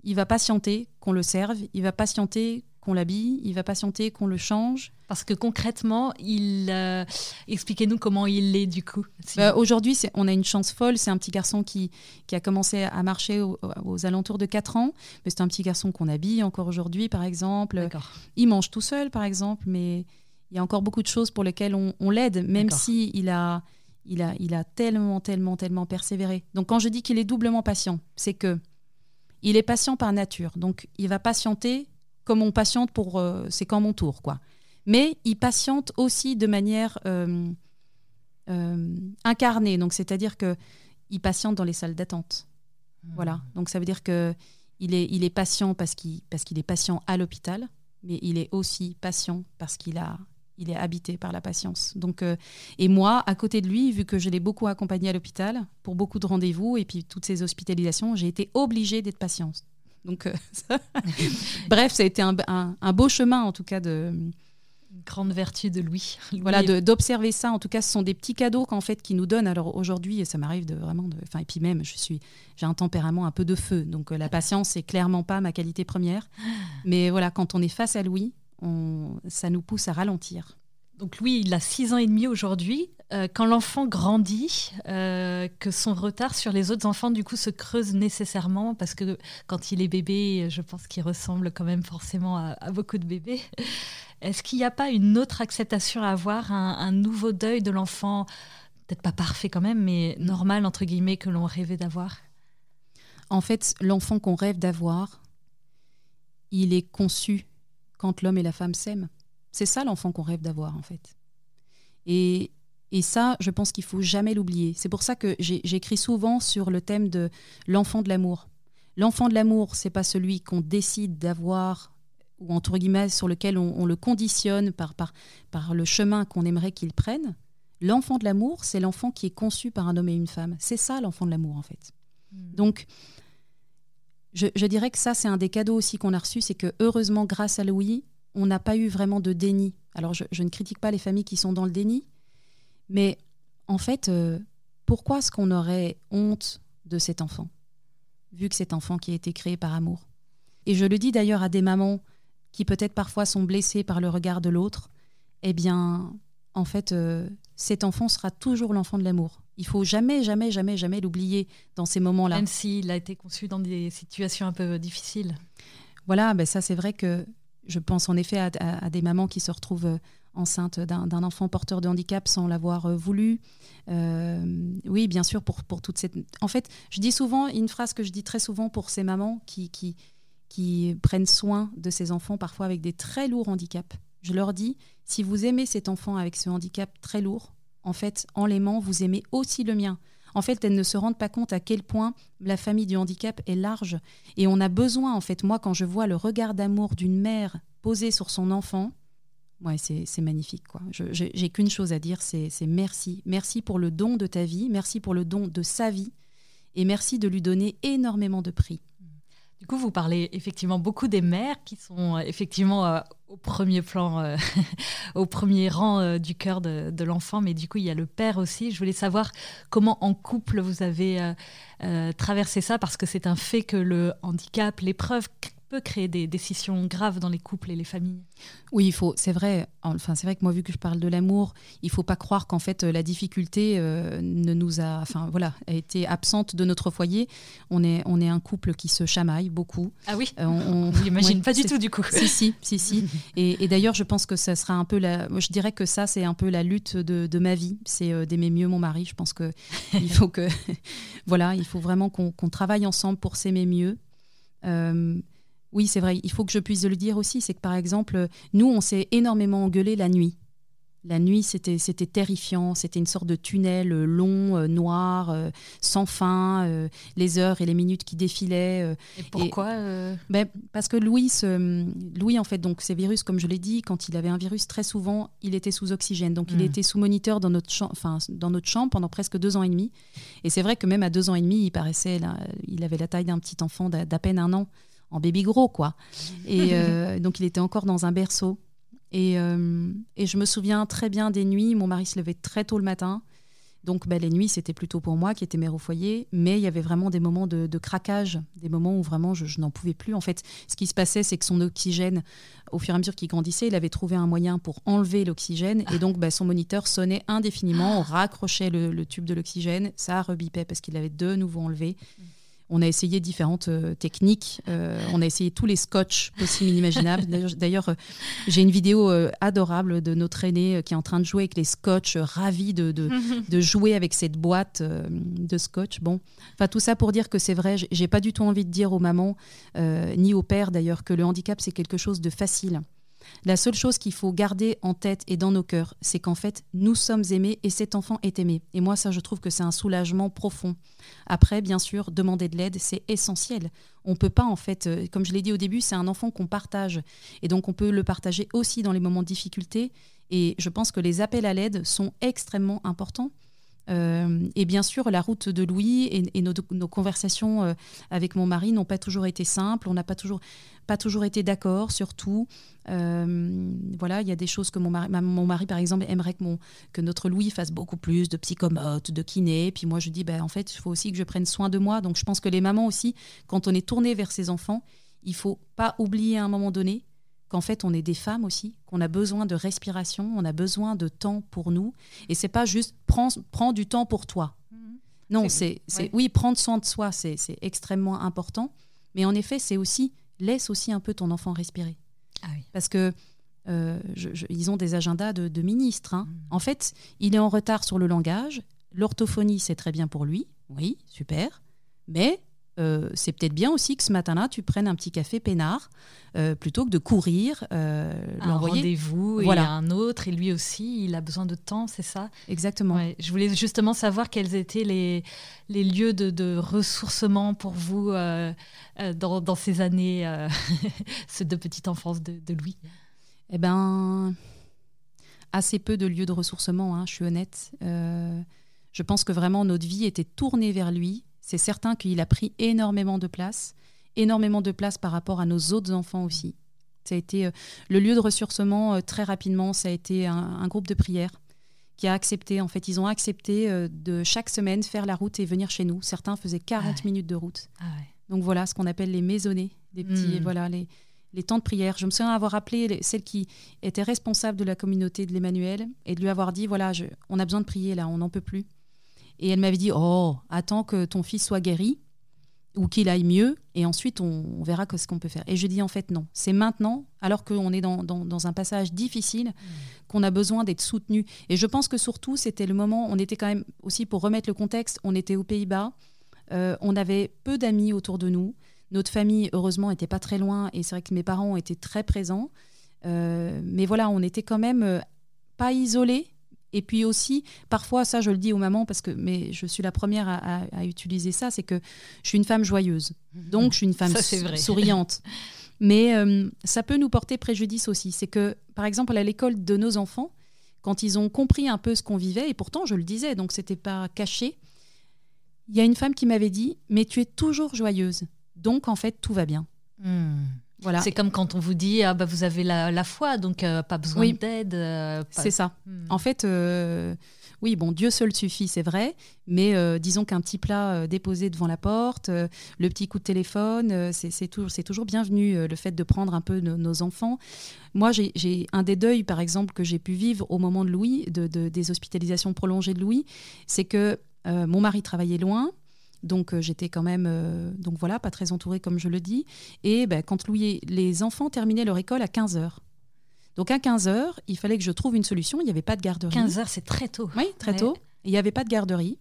il va patienter qu'on le serve, il va patienter qu'on l'habille, il va patienter qu'on le change. Parce que concrètement, il euh, expliquez-nous comment il est du coup. Bah, aujourd'hui, on a une chance folle. C'est un petit garçon qui, qui a commencé à marcher aux, alentours de 4 ans. Mais c'est un petit garçon qu'on habille encore aujourd'hui, par exemple. Il mange tout seul, par exemple. Mais il y a encore beaucoup de choses pour lesquelles on, l'aide, même si il a il a, il a tellement, tellement, tellement persévéré. Donc quand je dis qu'il est doublement patient, c'est que il est patient par nature. Donc il va patienter comme on patiente pour euh, c'est quand mon tour, quoi. Mais il patiente aussi de manière euh, euh, incarnée. Donc c'est-à-dire que il patiente dans les salles d'attente. Mmh. Voilà. Donc ça veut dire que il est, il est patient parce qu'il parce qu'il est patient à l'hôpital, mais il est aussi patient parce qu'il a il est habité par la patience. Donc, euh, et moi, à côté de lui, vu que je l'ai beaucoup accompagné à l'hôpital pour beaucoup de rendez-vous et puis toutes ces hospitalisations, j'ai été obligée d'être patiente. Donc, euh, bref, ça a été un, beau chemin en tout cas de grande vertu de Louis. Voilà, d'observer ça. En tout cas, ce sont des petits cadeaux qu'en fait qui nous donnent. Alors aujourd'hui, ça m'arrive de vraiment, de, enfin et puis même, je suis, j'ai un tempérament un peu de feu, donc euh, la patience c'est clairement pas ma qualité première. Mais voilà, quand on est face à Louis, ça nous pousse à ralentir. Donc Louis, il a 6 ans et demi aujourd'hui. Euh, quand l'enfant grandit, euh, que son retard sur les autres enfants du coup se creuse nécessairement parce que quand il est bébé, je pense qu'il ressemble quand même forcément à, beaucoup de bébés. Est-ce qu'il n'y a pas une autre acceptation à avoir, un, nouveau deuil de l'enfant, peut-être pas parfait quand même, mais normal entre guillemets que l'on rêvait d'avoir? En fait, l'enfant qu'on rêve d'avoir, il est conçu quand l'homme et la femme s'aiment. C'est ça l'enfant qu'on rêve d'avoir en fait. Et, et ça, je pense qu'il faut jamais l'oublier. C'est pour ça que j'écris souvent sur le thème de l'enfant de l'amour. L'enfant de l'amour, c'est pas celui qu'on décide d'avoir ou entre guillemets sur lequel on, le conditionne par, par, par le chemin qu'on aimerait qu'il prenne. L'enfant de l'amour, c'est l'enfant qui est conçu par un homme et une femme. C'est ça l'enfant de l'amour en fait. Hmm. Donc je, dirais que ça, c'est un des cadeaux aussi qu'on a reçus, c'est que heureusement, grâce à Louis, on n'a pas eu vraiment de déni. Alors, je, ne critique pas les familles qui sont dans le déni, mais en fait, euh, pourquoi est-ce qu'on aurait honte de cet enfant, vu que cet enfant qui a été créé par amour? Et je le dis d'ailleurs à des mamans qui peut-être parfois sont blessées par le regard de l'autre, eh bien, en fait, euh, cet enfant sera toujours l'enfant de l'amour. Il faut jamais, jamais, jamais, jamais l'oublier dans ces moments-là. Même s'il a été conçu dans des situations un peu difficiles. Voilà, ben ça c'est vrai que je pense en effet à, des mamans qui se retrouvent euh, enceintes d'un enfant porteur de handicap sans l'avoir euh, voulu. Euh, oui, bien sûr, pour, pour toute cette... En fait, je dis souvent, une phrase que je dis très souvent pour ces mamans qui, qui, qui prennent soin de ces enfants, parfois avec des très lourds handicaps. Je leur dis, si vous aimez cet enfant avec ce handicap très lourd, en fait, en l'aimant, vous aimez aussi le mien. En fait, elles ne se rendent pas compte à quel point la famille du handicap est large. Et on a besoin, en fait, moi, quand je vois le regard d'amour d'une mère posé sur son enfant, ouais, c'est magnifique. quoi. J'ai qu'une chose à dire, c'est merci. Merci pour le don de ta vie, merci pour le don de sa vie, et merci de lui donner énormément de prix. Du coup, vous parlez effectivement beaucoup des mères qui sont euh, effectivement euh, au premier plan, au premier rang du cœur de, l'enfant, mais du coup, il y a le père aussi. Je voulais savoir comment en couple vous avez traversé ça, parce que c'est un fait que le handicap, l'épreuve peut créer des décisions graves dans les couples et les familles. Oui, il faut. C'est vrai. Enfin, c'est vrai que moi, vu que je parle de l'amour, il faut pas croire qu'en fait la difficulté euh, ne nous a, enfin voilà, a été absente de notre foyer. On est, on est un couple qui se chamaille beaucoup. Ah oui. Euh, on, n'imagine pas du tout du coup. Si si si si. et, d'ailleurs, je pense que ça sera un peu la. Je dirais que ça, c'est un peu la lutte de, ma vie. C'est euh, d'aimer mieux mon mari. Je pense que il faut que, voilà, il faut vraiment qu'on travaille ensemble pour s'aimer mieux. Oui, c'est vrai. Il faut que je puisse le dire aussi. C'est que par exemple, nous, on s'est énormément engueulé la nuit. La nuit, c'était c'était terrifiant. C'était une sorte de tunnel euh, long, euh, noir, euh, sans fin. les heures et les minutes qui défilaient. et pourquoi ben, Parce que Louis, Louis, en fait, donc ces virus, comme je l'ai dit, quand il avait un virus, très souvent, il était sous oxygène. Donc, il hmm. était sous moniteur dans notre, chambre, enfin, dans notre chambre pendant presque deux ans et demi. Et c'est vrai que même à deux ans et demi, il paraissait, là, il avait la taille d'un petit enfant d'à peine un an en bébé gros, quoi. Et euh, donc, il était encore dans un berceau. Et, euh, et, je me souviens très bien des nuits. Mon mari se levait très tôt le matin. Donc, bah, les nuits, c'était plutôt pour moi qui étais mère au foyer. Mais il y avait vraiment des moments de, craquage, des moments où vraiment je, n'en pouvais plus. En fait, ce qui se passait, c'est que son oxygène, au fur et à mesure qu'il grandissait, il avait trouvé un moyen pour enlever l'oxygène. Et donc, bah, son moniteur sonnait indéfiniment. On raccrochait le, le tube de l'oxygène. Ça rebipait parce qu'il avait de nouveau enlevé. On a essayé différentes euh, techniques. Euh, on a essayé tous les scotch possibles et inimaginables. D'ailleurs, euh, j'ai une vidéo adorable de notre aîné qui est en train de jouer avec les scotch, ravi de, de, jouer avec cette boîte de scotch. Bon, enfin tout ça pour dire que c'est vrai. J'ai pas du tout envie de dire aux mamans ni aux pères d'ailleurs que le handicap c'est quelque chose de facile. La seule chose qu'il faut garder en tête et dans nos cœurs, c'est qu'en fait, nous sommes aimés et cet enfant est aimé. Et moi, ça, je trouve que c'est un soulagement profond. Après, bien sûr, demander de l'aide, c'est essentiel. On peut pas, en fait, euh, comme je l'ai dit au début, c'est un enfant qu'on partage. Et donc, on peut le partager aussi dans les moments de difficulté. Et je pense que les appels à l'aide sont extrêmement importants. Euh, et bien sûr, la route de Louis et, nos, conversations euh, avec mon mari n'ont pas toujours été simples. On n'a pas toujours, pas toujours été d'accord sur tout. Euh, voilà, il y a des choses que mon mari, par exemple, aimerait que notre Louis fasse beaucoup plus de psychomote, de kiné. Puis moi, je dis, ben, en fait, il faut aussi que je prenne soin de moi. Donc, je pense que les mamans aussi, quand on est tourné vers ses enfants, il faut pas oublier à un moment donné qu'en fait on est des femmes aussi, qu'on a besoin de respiration, on a besoin de temps pour nous. Et c'est pas juste prends, prends du temps pour toi. Mhm. Non, c'est oui, prendre soin de soi, c'est extrêmement important. Mais en effet, c'est aussi laisse aussi un peu ton enfant respirer. Ah Parce que euh, ils ont des agendas de, ministres. Hein. Mhm. En fait, il est en retard sur le langage. L'orthophonie, c'est très bien pour lui. Oui, super. Mais euh, c'est peut-être bien aussi que ce matin-là, tu prennes un petit café peinard euh, plutôt que de courir, euh, un rendez-vous voilà. et un autre. Et lui aussi, il a besoin de temps, c'est ça? Exactement. je voulais justement savoir quels étaient les, les lieux de, de ressourcement pour vous dans, dans, ces années de petite enfance de, de Louis. Eh ben, assez peu de lieux de ressourcement, hein, je suis honnête. je pense que vraiment notre vie était tournée vers lui c'est certain qu'il a pris énormément de place, énormément de place par rapport à nos autres enfants aussi. Ça a été euh, le lieu de ressourcement euh, très rapidement, ça a été un, groupe de prière qui a accepté, en fait, ils ont accepté euh, de chaque semaine faire la route et venir chez nous. Certains faisaient 40 ah minutes de route. Ah Donc voilà ce qu'on appelle les maisonnées, des petits, hmm. voilà, les, les temps de prière. Je me souviens avoir appelé celle qui était responsable de la communauté de l'Emmanuel et de lui avoir dit, voilà, on a besoin de prier là, on n'en peut plus. Et elle m'avait dit Oh, attends que ton fils soit guéri ou qu'il aille mieux, et ensuite on, verra ce qu'on peut faire. Et je dis en fait non, c'est maintenant, alors qu'on est dans, dans, un passage difficile, mmh. qu'on a besoin d'être soutenu. Et je pense que surtout, c'était le moment, on était quand même aussi, pour remettre le contexte, on était aux Pays-Bas, euh, on avait peu d'amis autour de nous, notre famille, heureusement, n'était pas très loin, et c'est vrai que mes parents étaient très présents. Euh, mais voilà, on était quand même euh, pas isolés, et puis aussi, parfois, ça je le dis aux mamans parce que mais je suis la première à, utiliser ça, c'est que je suis une femme joyeuse. Donc je suis une femme souriante. Mais euh, ça peut nous porter préjudice aussi. C'est que, par exemple, à l'école de nos enfants, quand ils ont compris un peu ce qu'on vivait, et pourtant je le disais, donc c'était pas caché, il y a une femme qui m'avait dit Mais tu es toujours joyeuse. Donc en fait, tout va bien. Hmm. Voilà. C'est comme quand on vous dit ah bah vous avez la, foi donc pas besoin d'aide. C'est ça. Hmm. En fait, oui, bon, Dieu seul suffit, c'est vrai, mais euh, disons qu'un petit plat euh, déposé devant la porte, euh, le petit coup de téléphone, c'est toujours, toujours, bienvenu, le fait de prendre un peu nos enfants. Moi, j'ai un des deuils, par exemple, que j'ai pu vivre au moment de Louis, de, des hospitalisations prolongées de Louis, c'est que mon mari travaillait loin, donc j'étais quand même, donc voilà, pas très entourée comme je le dis. Et ben, quand Louis, les enfants terminaient leur école à 15 heures. Donc à 15h, il fallait que je trouve une solution. Il n'y avait pas de garderie. 15h, c'est très tôt. Oui, très tôt. Il n'y avait pas de garderie.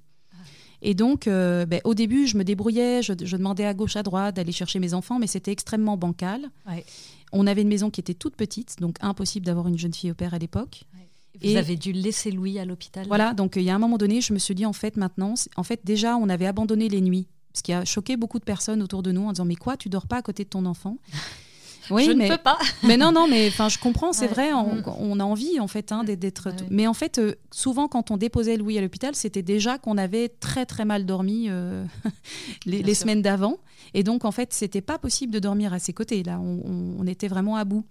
Et donc, euh, ben, au début, je me débrouillais, je, demandais à gauche, à droite d'aller chercher mes enfants, mais c'était extrêmement bancal. On avait une maison qui était toute petite, donc impossible d'avoir une jeune fille au père à l'époque. Vous avez dû laisser Louis à l'hôpital Voilà, donc il y a un moment donné, je me suis dit, en fait, maintenant, en fait, déjà, on avait abandonné les nuits, ce qui a choqué beaucoup de personnes autour de nous en disant, mais quoi, tu dors pas à côté de ton enfant? Oui, je mais, ne peux pas. mais non, non, mais enfin, je comprends, c'est vrai, mm. on, a envie en fait hein, d'être. Mais en fait, euh, souvent quand on déposait Louis à l'hôpital, c'était déjà qu'on avait très très mal dormi euh, les, semaines d'avant, et donc en fait, c'était pas possible de dormir à ses côtés. Là, on, était vraiment à bout.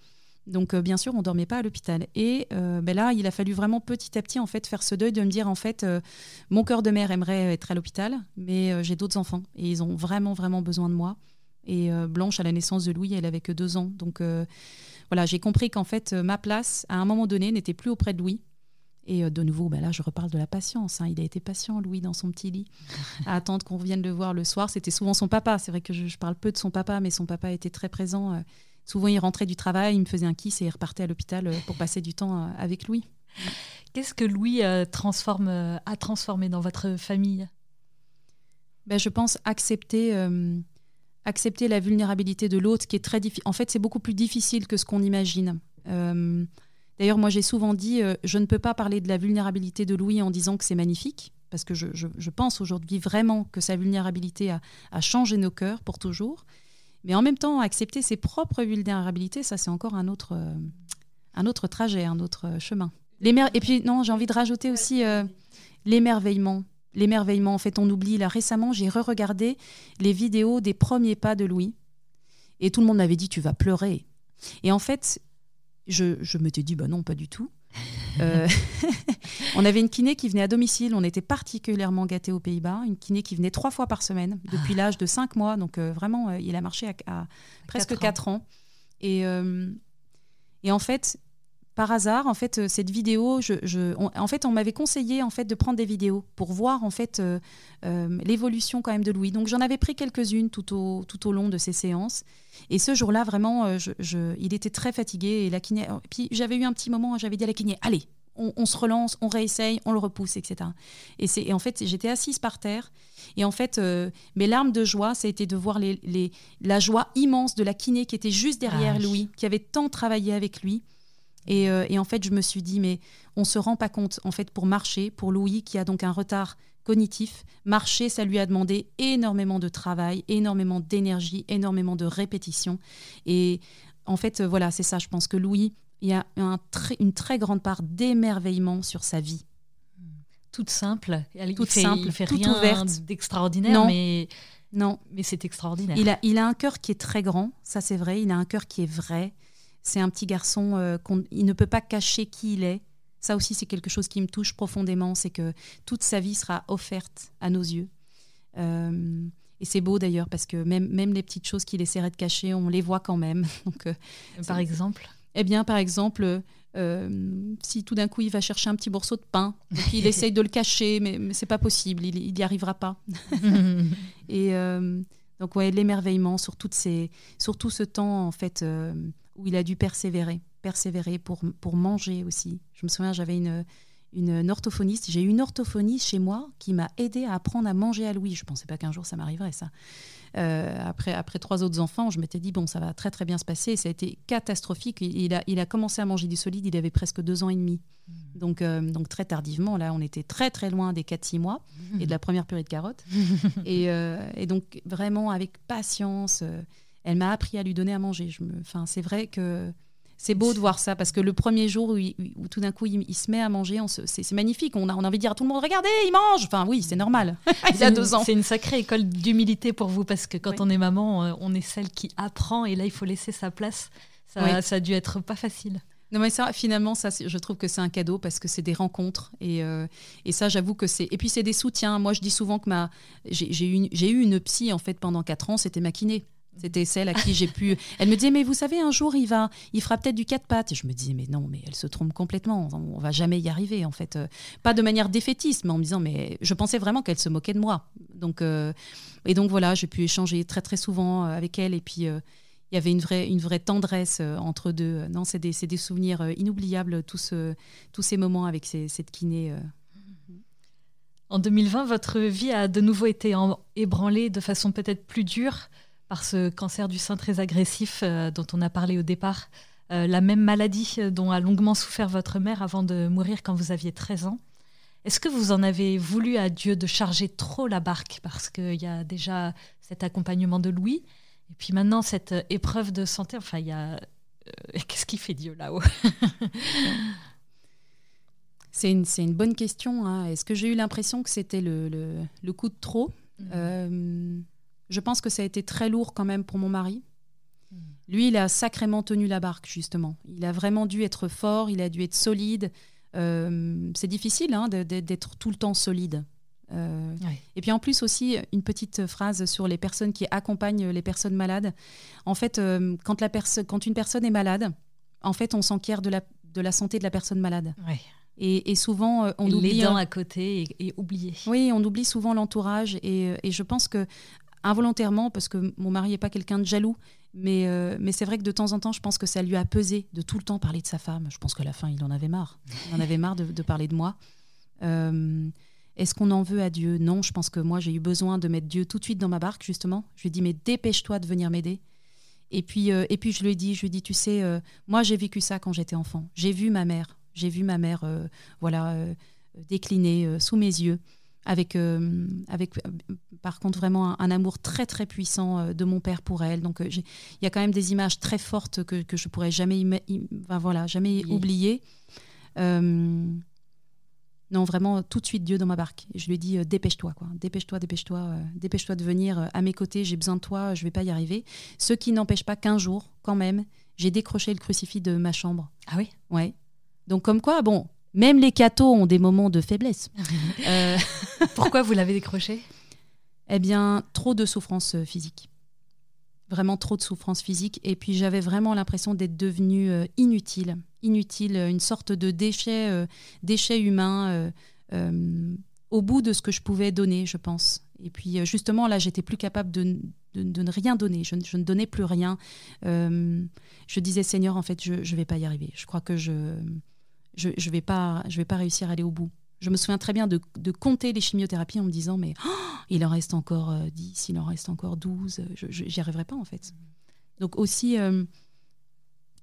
Donc euh, bien sûr, on dormait pas à l'hôpital. Et ben là, il a fallu vraiment petit à petit en fait faire ce deuil de me dire en fait, mon cœur de mère aimerait être à l'hôpital, mais j'ai d'autres enfants et ils ont vraiment vraiment besoin de moi. Et euh, Blanche, à la naissance de Louis, elle avait que deux ans. Donc euh, voilà, j'ai compris qu'en fait, euh, ma place, à un moment donné, n'était plus auprès de Louis. Et de nouveau, ben là, je reparle de la patience. Hein. Il a été patient, Louis, dans son petit lit, à attendre qu'on revienne le voir le soir. C'était souvent son papa. C'est vrai que je, parle peu de son papa, mais son papa était très présent. Souvent, il rentrait du travail, il me faisait un kiss et il repartait à l'hôpital pour passer du temps avec Louis. Qu'est-ce que Louis transforme, a transformé dans votre famille? Ben, Je pense accepter accepter la vulnérabilité de l'autre, qui est très difficile. En fait, c'est beaucoup plus difficile que ce qu'on imagine. Euh, d'ailleurs, moi, j'ai souvent dit, euh, je ne peux pas parler de la vulnérabilité de Louis en disant que c'est magnifique, parce que je, pense aujourd'hui vraiment que sa vulnérabilité a, changé nos cœurs pour toujours. Mais en même temps, accepter ses propres vulnérabilités, ça, c'est encore un autre, euh, un autre trajet, un autre chemin. Et puis, non, j'ai envie de rajouter aussi l'émerveillement l'émerveillement. En fait, on oublie. Là, récemment, j'ai re-regardé les vidéos des premiers pas de Louis. Et tout le monde m'avait dit, tu vas pleurer. Et en fait, je, je m'étais dit, bah non, pas du tout. Euh, on avait une kiné qui venait à domicile. On était particulièrement gâtés aux Pays-Bas. Une kiné qui venait trois fois par semaine depuis l'âge de cinq mois. Donc euh, vraiment, euh, il a marché à, presque quatre ans. Et, et en fait, par hasard, en fait, euh, cette vidéo, je, on, en fait, on m'avait conseillé en fait de prendre des vidéos pour voir en fait euh, euh, l'évolution quand même de Louis. Donc j'en avais pris quelques-unes tout au, tout au long de ces séances. Et ce jour-là, vraiment, je, il était très fatigué et la kiné. Puis j'avais eu un petit moment, j'avais dit à la kiné, allez, on, se relance, on réessaye, on le repousse, etc. Et, c'est, et en fait, j'étais assise par terre. Et en fait, mes larmes de joie, ça a été de voir les, les, la joie immense de la kiné qui était juste derrière ah Louis, qui avait tant travaillé avec lui. Euh, et, en fait, je me suis dit, mais on se rend pas compte, en fait, pour marcher, pour Louis, qui a donc un retard cognitif, marcher, ça lui a demandé énormément de travail, énormément d'énergie, énormément de répétition. Et en fait, voilà, c'est ça. Je pense que Louis, il y a une très grande part d'émerveillement sur sa vie. Toute simple. Elle, toute fait, simple, fait toute rien d'extraordinaire, mais non, mais c'est extraordinaire. Il a, il a un cœur qui est très grand, ça c'est vrai. Il a un cœur qui est vrai. C'est un petit garçon, euh, il ne peut pas cacher qui il est. Ça aussi, c'est quelque chose qui me touche profondément, c'est que toute sa vie sera offerte à nos yeux. Euh, et c'est beau d'ailleurs, parce que même, même les petites choses qu'il essaierait de cacher, on les voit quand même. Donc, euh, par exemple Eh bien, par exemple, si tout d'un coup il va chercher un petit morceau de pain, il essaye de le cacher, mais, mais c'est pas possible, il n'y arrivera pas. et donc, ouais, l'émerveillement sur, toutes ces, sur tout ce temps, en fait où il a dû persévérer, persévérer pour, pour manger aussi. Je me souviens, j'avais une, une, orthophoniste, j'ai eu une orthophoniste chez moi qui m'a aidé à apprendre à manger à Louis. Je ne pensais pas qu'un jour ça m'arriverait, ça. Euh, après, après trois autres enfants, je m'étais dit, bon, ça va très très bien se passer. Ça a été catastrophique. Il a, il a commencé à manger du solide, il avait presque deux ans et demi. Mmh. Donc, euh, donc très tardivement, là, on était très très loin des 4-6 mois et de la première purée de carottes. et, euh, et, donc, vraiment avec patience elle m'a appris à lui donner à manger. Je me, enfin, c'est vrai que C'est beau de voir ça parce que le premier jour où, tout d'un coup il, se met à manger, c'est magnifique. On a, on a envie de dire à tout le monde regardez, il mange. Enfin oui, c'est normal. il y a deux ans. C'est une sacrée école d'humilité pour vous parce que quand on est maman, euh, on est celle qui apprend et là il faut laisser sa place. Ça, ça a dû être pas facile. Non, mais ça, finalement, ça, je trouve que c'est un cadeau parce que c'est des rencontres. Et, euh, et ça, j'avoue que c'est. Et puis, c'est des soutiens. Moi, je dis souvent que ma... j'ai eu, eu, une psy, en fait, pendant quatre ans, c'était ma kiné. C'était celle à qui j'ai pu. Elle me disait, mais vous savez, un jour, il va, il fera peut-être du quatre pattes. Je me disais, mais non, mais elle se trompe complètement. On va jamais y arriver, en fait. Euh, pas de manière défaitiste, mais en me disant, mais je pensais vraiment qu'elle se moquait de moi. Donc, euh, et donc voilà, j'ai pu échanger très très souvent avec elle. Et puis, il y avait une vraie, une vraie tendresse euh, entre deux. Non, c'est des, des, souvenirs euh, inoubliables, tous, tous ces moments avec cette kiné. Euh. En 2020, votre vie a de nouveau été ébranlée de façon peut-être plus dure par ce cancer du sein très agressif dont on a parlé au départ. la même maladie dont a longuement souffert votre mère avant de mourir quand vous aviez 13 ans. Est-ce que vous en avez voulu à Dieu de charger trop la barque parce qu'il y a déjà cet accompagnement de Louis et puis maintenant, cette euh, épreuve de santé, enfin, il y a. Euh, qu'est-ce qui fait Dieu là-haut? C'est une, une, bonne question. Hein. Est-ce que j'ai eu l'impression que c'était le, le, coup de trop? Euh, Je pense que ça a été très lourd quand même pour mon mari. Mhm. Lui, il a sacrément tenu la barque, justement. Il a vraiment dû être fort, il a dû être solide. c'est difficile hein, d'être tout le temps solide. Euh, et puis en plus aussi, une petite phrase sur les personnes qui accompagnent les personnes malades. En fait, euh, quand, la quand une personne est malade, en fait, on s'enquiert de la, de la santé de la personne malade. Et, et, souvent, euh, on oublie... Les dents à côté et, oublier. Oui, on oublie souvent l'entourage. Et, et, je pense que involontairement, parce que mon mari n'est pas quelqu'un de jaloux, mais, mais c'est vrai que de temps en temps, je pense que ça lui a pesé de tout le temps parler de sa femme. Je pense qu'à la fin, il en avait marre. Il en avait marre de, parler de moi. Est-ce qu'on en veut à Dieu? Non, je pense que moi j'ai eu besoin de mettre Dieu tout de suite dans ma barque justement. Je lui ai dit mais dépêche-toi de venir m'aider. Et puis euh, et puis je lui ai dit je lui ai dit tu sais euh, moi j'ai vécu ça quand j'étais enfant. J'ai vu ma mère, j'ai vu ma mère euh, voilà décliner sous mes yeux avec avec par contre vraiment un, amour très très puissant de mon père pour elle. Donc il y a quand même des images très fortes que, que je pourrais jamais voilà jamais oublier. Non, vraiment, tout de suite, Dieu dans ma barque. je lui ai dit, euh, dépêche-toi, quoi. Dépêche-toi, dépêche-toi, euh, dépêche-toi de venir euh, à mes côtés, j'ai besoin de toi, je vais pas y arriver. Ce qui n'empêche pas qu'un jour, quand même, j'ai décroché le crucifix de ma chambre. Ah oui? Ouais. Donc, comme quoi, bon, même les cathos ont des moments de faiblesse. Pourquoi vous l'avez décroché? Eh bien, trop de souffrance physique vraiment trop de souffrance physique. Et puis j'avais vraiment l'impression d'être devenue euh, inutile, inutile, euh, une sorte de déchet, euh, déchet humain au bout de ce que je pouvais donner, je pense. Et puis justement, là, j'étais plus capable de, de, ne rien donner. Je, ne donnais plus rien. je disais, Seigneur, en fait, je ne vais pas y arriver. Je crois que je ne je, je vais, pas, réussir à aller au bout. Je me souviens très bien de, compter les chimiothérapies en me disant, mais oh, il en reste encore 10, euh, il en reste encore 12. Je n'y arriverai pas, en fait. Donc aussi, euh,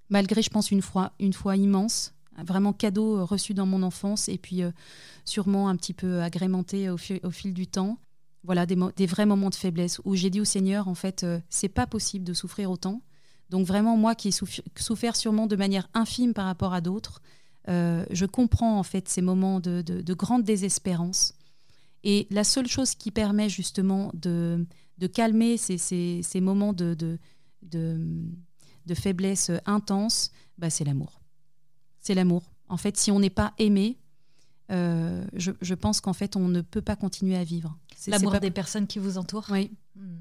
malgré, je pense, une foi, une immense, vraiment cadeau euh, reçu dans mon enfance, et puis sûrement un petit peu agrémenté au, fil du temps, voilà, des, des, vrais moments de faiblesse où j'ai dit au Seigneur, en fait, c'est pas possible de souffrir autant. Donc vraiment, moi qui ai souffert sûrement de manière infime par rapport à d'autres, euh, je comprends en fait ces moments de, grande désespérance. Et la seule chose qui permet justement de, calmer ces, moments de, faiblesse intense, bah, c'est l'amour. C'est l'amour. En fait, si on n'est pas aimé, euh, je, pense qu'en fait, on ne peut pas continuer à vivre. L'amour des personnes qui vous entourent Oui. Hmm.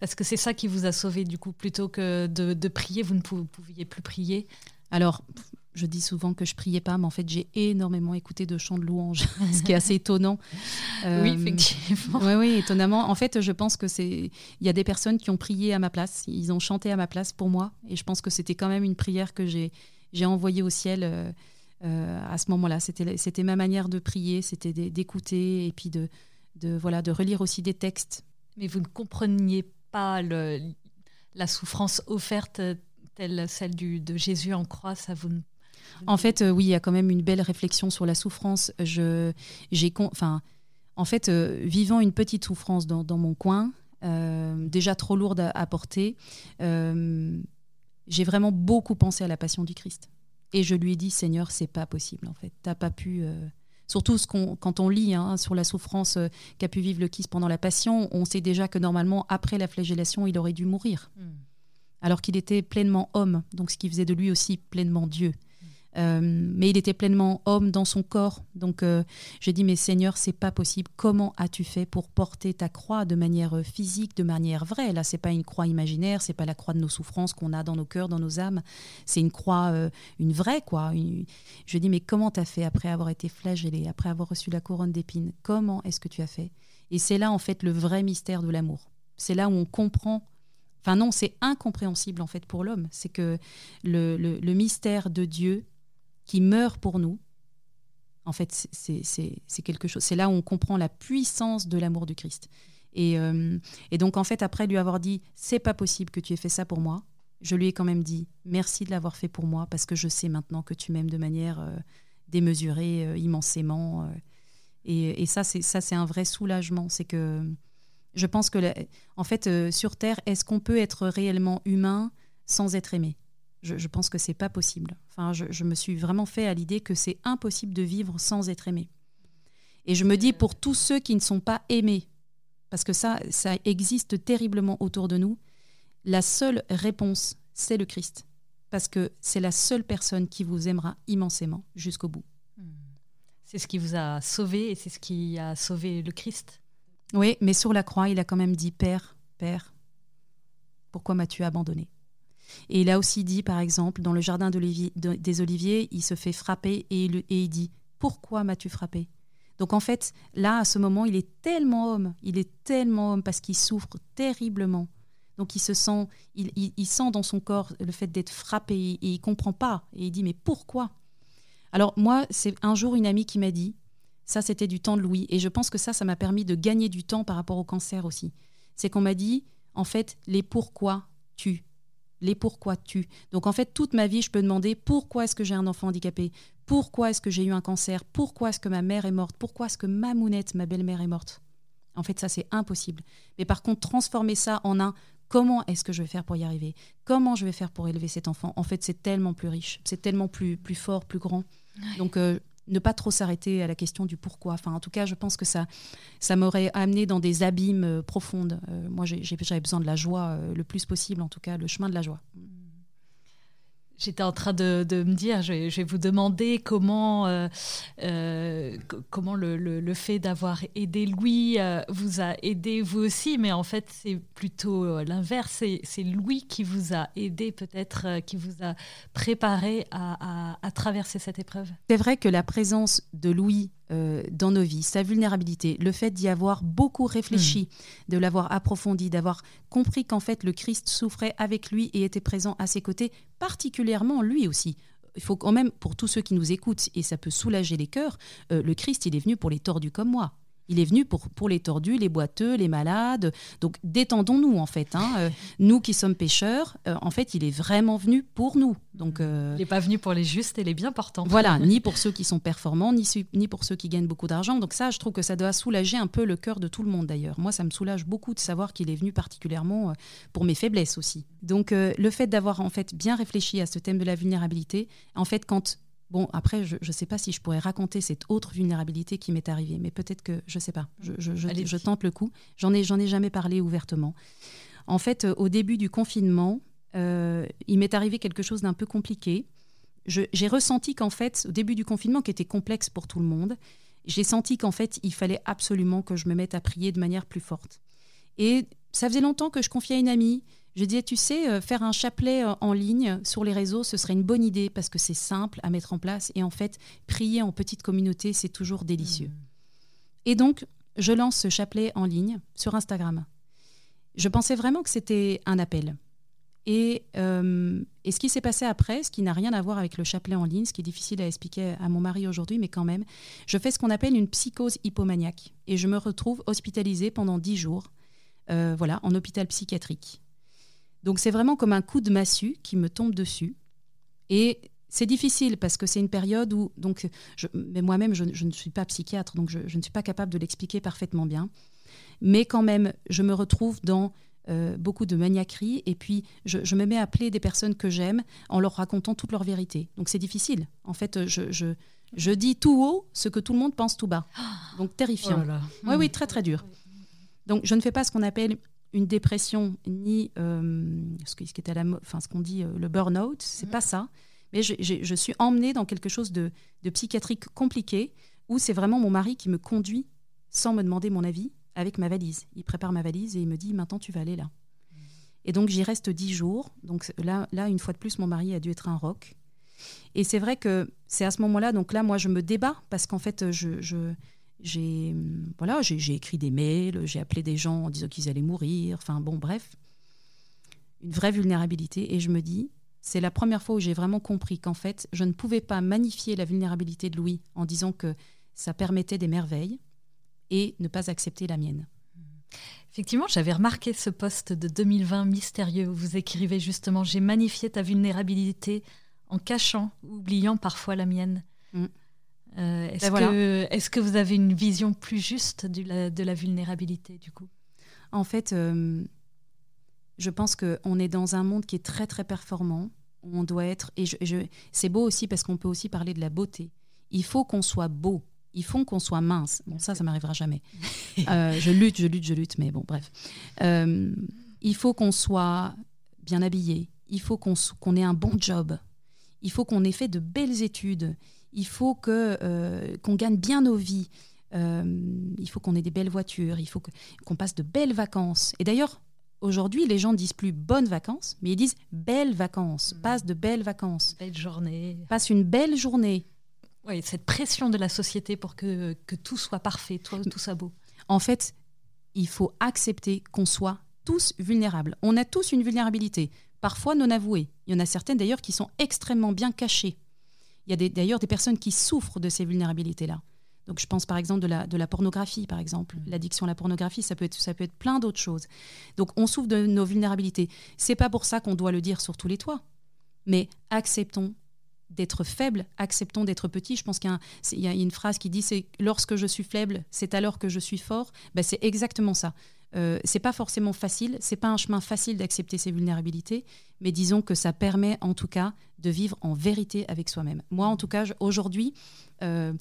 Parce que c'est ça qui vous a sauvé, du coup, plutôt que de, prier, vous ne pouviez plus prier. Alors, je dis souvent que je priais pas, mais en fait, j'ai énormément écouté de chants de louanges, ce qui est assez étonnant. oui, euh, effectivement. Oui, oui, étonnamment. En fait, je pense que c'est. Il y a des personnes qui ont prié à ma place, ils ont chanté à ma place pour moi, et je pense que c'était quand même une prière que j'ai j'ai envoyée au ciel. Euh, euh, à ce moment-là, c'était c'était ma manière de prier, c'était d'écouter et puis de, de voilà de relire aussi des textes. Mais vous ne compreniez pas le, la souffrance offerte telle celle du, de Jésus en croix, ça vous ne en fait, euh, oui, il y a quand même une belle réflexion sur la souffrance. Je, j'ai, enfin, en fait, euh, vivant une petite souffrance dans, mon coin, euh, déjà trop lourde à, porter, j'ai vraiment beaucoup pensé à la passion du Christ. Et je lui ai dit, Seigneur, c'est pas possible en fait. T'as pas pu. Surtout ce qu'on, quand on lit hein, sur la souffrance qu'a pu vivre le Christ pendant la Passion, on sait déjà que normalement, après la flagellation, il aurait dû mourir. Hmm. Alors qu'il était pleinement homme, donc ce qui faisait de lui aussi pleinement Dieu. Euh, mais il était pleinement homme dans son corps. Donc euh, j'ai dit, mais Seigneur, c'est pas possible. Comment as-tu fait pour porter ta croix de manière euh, physique, de manière vraie? Là, c'est pas une croix imaginaire, c'est pas la croix de nos souffrances qu'on a dans nos cœurs, dans nos âmes. C'est une croix, une vraie quoi. Je dis, mais comment t'as fait après avoir été flagellé, après avoir reçu la couronne d'épines? Comment est-ce que tu as fait? Et c'est là en fait le vrai mystère de l'amour. C'est là où on comprend Enfin non, c'est incompréhensible en fait pour l'homme. C'est que le, mystère de Dieu qui meurt pour nous, en fait, c'est quelque chose. C'est là où on comprend la puissance de l'amour du Christ. Et, euh, et, donc, en fait, après lui avoir dit, c'est pas possible que tu aies fait ça pour moi, je lui ai quand même dit, merci de l'avoir fait pour moi, parce que je sais maintenant que tu m'aimes de manière euh, démesurée, euh, immensément. Et, et, ça, c'est un vrai soulagement. C'est que je pense que, en fait, sur Terre, est-ce qu'on peut être réellement humain sans être aimé? Je, pense que c'est pas possible. Enfin, je, me suis vraiment fait à l'idée que c'est impossible de vivre sans être aimé. Et je me dis pour tous ceux qui ne sont pas aimés, parce que ça, ça existe terriblement autour de nous, la seule réponse, c'est le Christ. Parce que c'est la seule personne qui vous aimera immensément jusqu'au bout. Hmm. C'est ce qui vous a sauvé et c'est ce qui a sauvé le Christ. Oui, mais sur la croix, il a quand même dit Père, Père, pourquoi m'as-tu abandonné? Et il a aussi dit, par exemple, dans le jardin des Oliviers, il se fait frapper et il, dit Pourquoi m'as-tu frappé? Donc en fait, là, à ce moment, il est tellement homme, il est tellement homme parce qu'il souffre terriblement. Donc il se sent, il, sent dans son corps le fait d'être frappé et il comprend pas. Et il dit Mais pourquoi? Alors moi, c'est un jour une amie qui m'a dit ça, c'était du temps de Louis. Et je pense que ça, ça m'a permis de gagner du temps par rapport au cancer aussi. C'est qu'on m'a dit, en fait, les pourquoi tu les pourquoi tu. Donc en fait, toute ma vie, je peux demander pourquoi est-ce que j'ai un enfant handicapé? Pourquoi est-ce que j'ai eu un cancer? Pourquoi est-ce que ma mère est morte? Pourquoi est-ce que ma mounette, ma belle-mère, est morte? En fait, ça, c'est impossible. Mais par contre, transformer ça en un comment est-ce que je vais faire pour y arriver? Comment je vais faire pour élever cet enfant? En fait, c'est tellement plus riche, c'est tellement plus, plus fort, plus grand. Donc, euh, ne pas trop s'arrêter à la question du pourquoi. Enfin, en tout cas, je pense que ça, ça m'aurait amené dans des abîmes euh, profondes. Euh, moi, j'avais besoin de la joie euh, le plus possible, en tout cas, le chemin de la joie. J'étais en train de, me dire, je vais, vous demander comment, euh, euh, comment le, fait d'avoir aidé Louis euh, vous a aidé vous aussi, mais en fait c'est plutôt l'inverse, c'est Louis qui vous a aidé peut-être, qui vous a préparé à, à traverser cette épreuve. C'est vrai que la présence de Louis euh, dans nos vies, sa vulnérabilité, le fait d'y avoir beaucoup réfléchi, hmm. de l'avoir approfondi, d'avoir compris qu'en fait le Christ souffrait avec lui et était présent à ses côtés, particulièrement lui aussi. Il faut quand même, pour tous ceux qui nous écoutent, et ça peut soulager les cœurs, euh, le Christ, il est venu pour les tordus comme moi. Il est venu pour, pour les tordus, les boiteux, les malades. Donc détendons-nous en fait. Hein. Euh, nous qui sommes pécheurs, euh, en fait, il est vraiment venu pour nous. Donc, euh, il n'est pas venu pour les justes et les bien portants. Voilà, ni pour ceux qui sont performants, ni, ni pour ceux qui gagnent beaucoup d'argent. Donc ça, je trouve que ça doit soulager un peu le cœur de tout le monde d'ailleurs. Moi, ça me soulage beaucoup de savoir qu'il est venu particulièrement pour mes faiblesses aussi. Donc le fait d'avoir en fait bien réfléchi à ce thème de la vulnérabilité, en fait, quand Bon, après, je ne sais pas si je pourrais raconter cette autre vulnérabilité qui m'est arrivée, mais peut-être que, je ne sais pas, je, je, tente le coup. J'en ai, ai jamais parlé ouvertement. En fait, euh, au début du confinement, euh, il m'est arrivé quelque chose d'un peu compliqué. J'ai ressenti qu'en fait, au début du confinement, qui était complexe pour tout le monde, j'ai senti qu'en fait, il fallait absolument que je me mette à prier de manière plus forte. Et ça faisait longtemps que je confiais à une amie. Je disais, tu sais, euh, faire un chapelet euh, en ligne sur les réseaux, ce serait une bonne idée parce que c'est simple à mettre en place. Et en fait, prier en petite communauté, c'est toujours délicieux. Mmh. Et donc, je lance ce chapelet en ligne sur Instagram. Je pensais vraiment que c'était un appel. Et, euh, et, ce qui s'est passé après, ce qui n'a rien à voir avec le chapelet en ligne, ce qui est difficile à expliquer à mon mari aujourd'hui, mais quand même, je fais ce qu'on appelle une psychose hypomaniaque. Et je me retrouve hospitalisée pendant dix jours, voilà, en hôpital psychiatrique. Donc c'est vraiment comme un coup de massue qui me tombe dessus. Et c'est difficile parce que c'est une période où, donc, mais moi-même, je, ne suis pas psychiatre, donc je, ne suis pas capable de l'expliquer parfaitement bien. Mais quand même, je me retrouve dans euh, beaucoup de maniaquerie, et puis je, me mets à appeler des personnes que j'aime en leur racontant toute leur vérité. Donc c'est difficile. En fait, je, je, dis tout haut ce que tout le monde pense tout bas. Donc terrifiant. Oh oui, oui, très très dur. Donc je ne fais pas ce qu'on appelle une dépression ni euh, ce, qui était la, enfin, ce qu'on dit euh, le burn-out, c'est pas ça. Mais je, je, suis emmenée dans quelque chose de, de psychiatrique compliqué où c'est vraiment mon mari qui me conduit sans me demander mon avis avec ma valise. Il prépare ma valise et il me dit maintenant tu vas aller là. Et donc j'y reste dix jours. Donc là, là, une fois de plus, mon mari a dû être un rock. Et c'est vrai que c'est à ce moment-là, donc là, moi, je me débat parce qu'en fait, je, j'ai voilà, j'ai écrit des mails, j'ai appelé des gens en disant qu'ils allaient mourir. Enfin bon, bref, une vraie vulnérabilité. Et je me dis, c'est la première fois où j'ai vraiment compris qu'en fait, je ne pouvais pas magnifier la vulnérabilité de Louis en disant que ça permettait des merveilles et ne pas accepter la mienne. Effectivement, j'avais remarqué ce poste de 2020 mystérieux où vous écrivez justement J'ai magnifié ta vulnérabilité en cachant, oubliant parfois la mienne. Mm. Euh, est-ce, ben que, est que, vous avez une vision plus juste de la, vulnérabilité du coup? En fait, euh, je pense qu'on est dans un monde qui est très très performant. On doit être et je, c'est beau aussi parce qu'on peut aussi parler de la beauté. Il faut qu'on soit beau il faut qu'on soit mince. Bon, ça, ça m'arrivera jamais. Euh, je lutte, je lutte, je lutte, mais bon, bref. Il faut qu'on soit bien habillé. Il faut qu'on ait un bon job. Il faut qu'on ait fait de belles études. Il faut que euh, qu'on gagne bien nos vies. il faut qu'on ait des belles voitures. Il faut qu'on passe de belles vacances. Et d'ailleurs, Aujourd'hui, les gens disent plus bonnes vacances, mais ils disent belles vacances. Mm. Passe de belles vacances. Belle journée. Passe une belle journée. Oui, cette pression de la société pour que, que tout soit parfait, tout, tout soit beau. En fait, il faut accepter qu'on soit tous vulnérables. On a tous une vulnérabilité, parfois non avouée. Il y en a certaines d'ailleurs qui sont extrêmement bien cachées. Il y a d'ailleurs des, personnes qui souffrent de ces vulnérabilités-là. Donc je pense par exemple de la, de la pornographie, par exemple. Mmh. L'addiction à la pornographie, ça peut être, ça peut être plein d'autres choses. Donc on souffre de nos vulnérabilités. C'est pas pour ça qu'on doit le dire sur tous les toits. Mais acceptons d'être faible, acceptons d'être petit. Je pense qu'il y, a une phrase qui dit c'est lorsque je suis faible, c'est alors que je suis fort. Ben, c'est exactement ça. Euh, c'est pas forcément facile, c'est pas un chemin facile d'accepter ses vulnérabilités, mais disons que ça permet en tout cas de vivre en vérité avec soi-même. Moi, en tout cas, aujourd'hui, euh,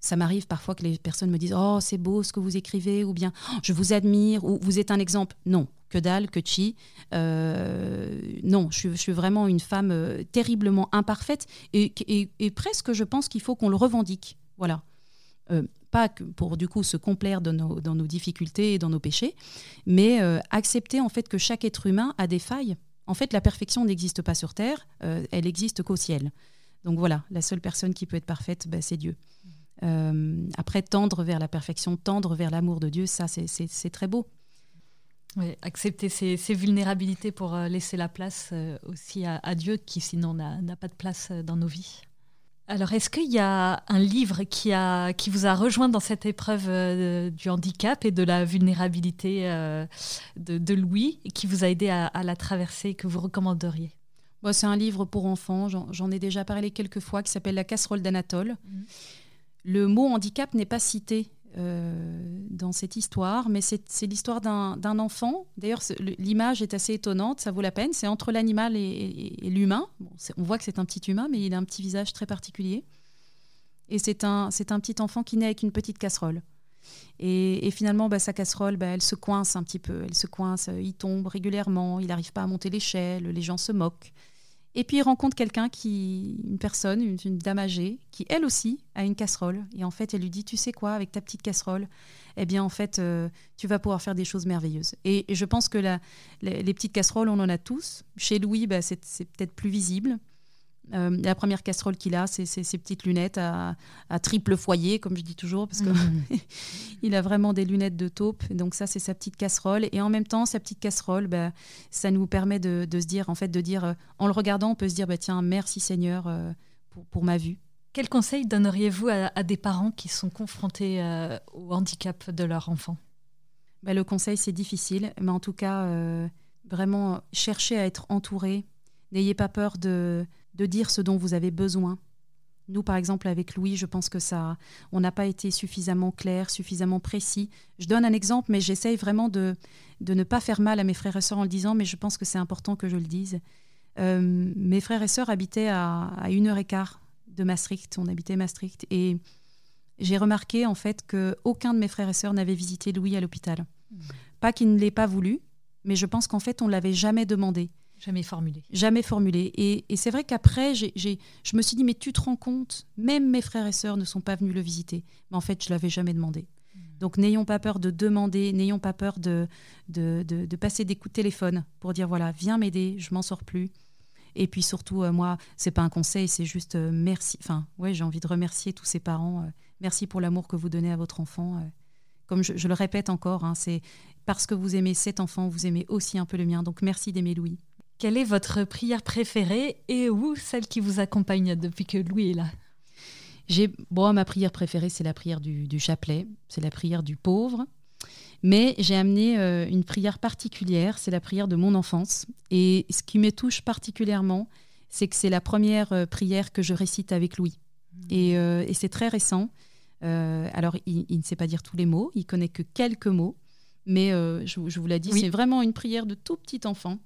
ça m'arrive parfois que les personnes me disent Oh, c'est beau ce que vous écrivez, ou bien oh, Je vous admire, ou vous êtes un exemple. Non, que dalle, que chi. Euh, non, je, suis vraiment une femme terriblement imparfaite et, presque, je pense qu'il faut qu'on le revendique. Voilà. Pas pour du coup se complaire dans nos, dans nos difficultés et dans nos péchés, mais accepter en fait que chaque être humain a des failles. En fait, la perfection n'existe pas sur Terre, elle existe qu'au ciel. Donc voilà, la seule personne qui peut être parfaite, bah, c'est Dieu. Euh, après, tendre vers la perfection, tendre vers l'amour de Dieu, ça, c'est très beau. Accepter ses, vulnérabilités pour euh, laisser la place euh, aussi à, Dieu qui sinon n'a pas de place dans nos vies. Alors, est-ce qu'il y a un livre qui, a, qui vous a rejoint dans cette épreuve du handicap et de la vulnérabilité de, Louis et qui vous a aidé à, la traverser et que vous recommanderiez? C'est un livre pour enfants, j'en ai déjà parlé quelques fois, qui s'appelle La casserole d'Anatole. Mmh. Le mot handicap n'est pas cité euh, dans cette histoire, mais c'est l'histoire d'un enfant. D'ailleurs, l'image est assez étonnante, ça vaut la peine. C'est entre l'animal et, l'humain. on voit que c'est un petit humain, mais il a un petit visage très particulier. Et c'est un, un petit enfant qui naît avec une petite casserole. Et, finalement, bah, sa casserole, bah, elle se coince un petit peu. Elle se coince, il tombe régulièrement, il n'arrive pas à monter l'échelle, les gens se moquent. Et puis il rencontre quelqu'un qui, une personne, une, dame âgée, qui elle aussi a une casserole. Et en fait, elle lui dit, tu sais quoi, avec ta petite casserole, eh bien en fait, euh, tu vas pouvoir faire des choses merveilleuses. Et, je pense que les, petites casseroles, on en a tous. Chez Louis, bah, c'est peut-être plus visible. Euh, la première casserole qu'il a, c'est ses petites lunettes à, triple foyer, comme je dis toujours, parce qu'il mmh. a vraiment des lunettes de taupe. Donc ça, c'est sa petite casserole. Et en même temps, sa petite casserole, bah, ça nous permet de, se dire, en fait, de dire, euh, en le regardant, on peut se dire, bah, tiens, merci Seigneur euh, pour, ma vue. Quel conseil donneriez-vous à, des parents qui sont confrontés au handicap de leur enfant? Bah, Le conseil, c'est difficile, mais en tout cas, vraiment, cherchez à être entouré. N'ayez pas peur de de dire ce dont vous avez besoin. Nous, par exemple, avec Louis, je pense que ça, on n'a pas été suffisamment clair, suffisamment précis. Je donne un exemple, mais j'essaye vraiment de, de ne pas faire mal à mes frères et sœurs en le disant, mais je pense que c'est important que je le dise. Euh, mes frères et sœurs habitaient à, à une heure et quart de Maastricht. On habitait Maastricht. Et j'ai remarqué, en fait, qu'aucun de mes frères et sœurs n'avait visité Louis à l'hôpital. Mmh. Pas qu'il ne l'ait pas voulu, mais je pense qu'en fait, on ne l'avait jamais demandé. Jamais formulé. Jamais formulé. Et, c'est vrai qu'après, je me suis dit, mais tu te rends compte, même mes frères et sœurs ne sont pas venus le visiter. Mais en fait, je l'avais jamais demandé. Hmm. Donc n'ayons pas peur de demander, n'ayons pas peur de, de, passer des coups de téléphone pour dire, voilà, viens m'aider, je m'en sors plus. Et puis surtout, moi, euh, moi, c'est pas un conseil, c'est juste euh, merci. Enfin, ouais, j'ai envie de remercier tous ces parents. Euh, merci pour l'amour que vous donnez à votre enfant. comme je, le répète encore, hein, c'est parce que vous aimez cet enfant, vous aimez aussi un peu le mien. Donc merci d'aimer Louis. Quelle est votre prière préférée et où celle qui vous accompagne depuis que Louis est là? J'ai bon, ma prière préférée, c'est la prière du, chapelet, c'est la prière du pauvre. Mais j'ai amené euh, une prière particulière, c'est la prière de mon enfance. Et ce qui me touche particulièrement, c'est que c'est la première euh, prière que je récite avec Louis. Mmh. Euh, et, c'est très récent. alors, il, ne sait pas dire tous les mots, il connaît que quelques mots. Mais je, vous l'ai dit, c'est vraiment une prière de tout petit enfant.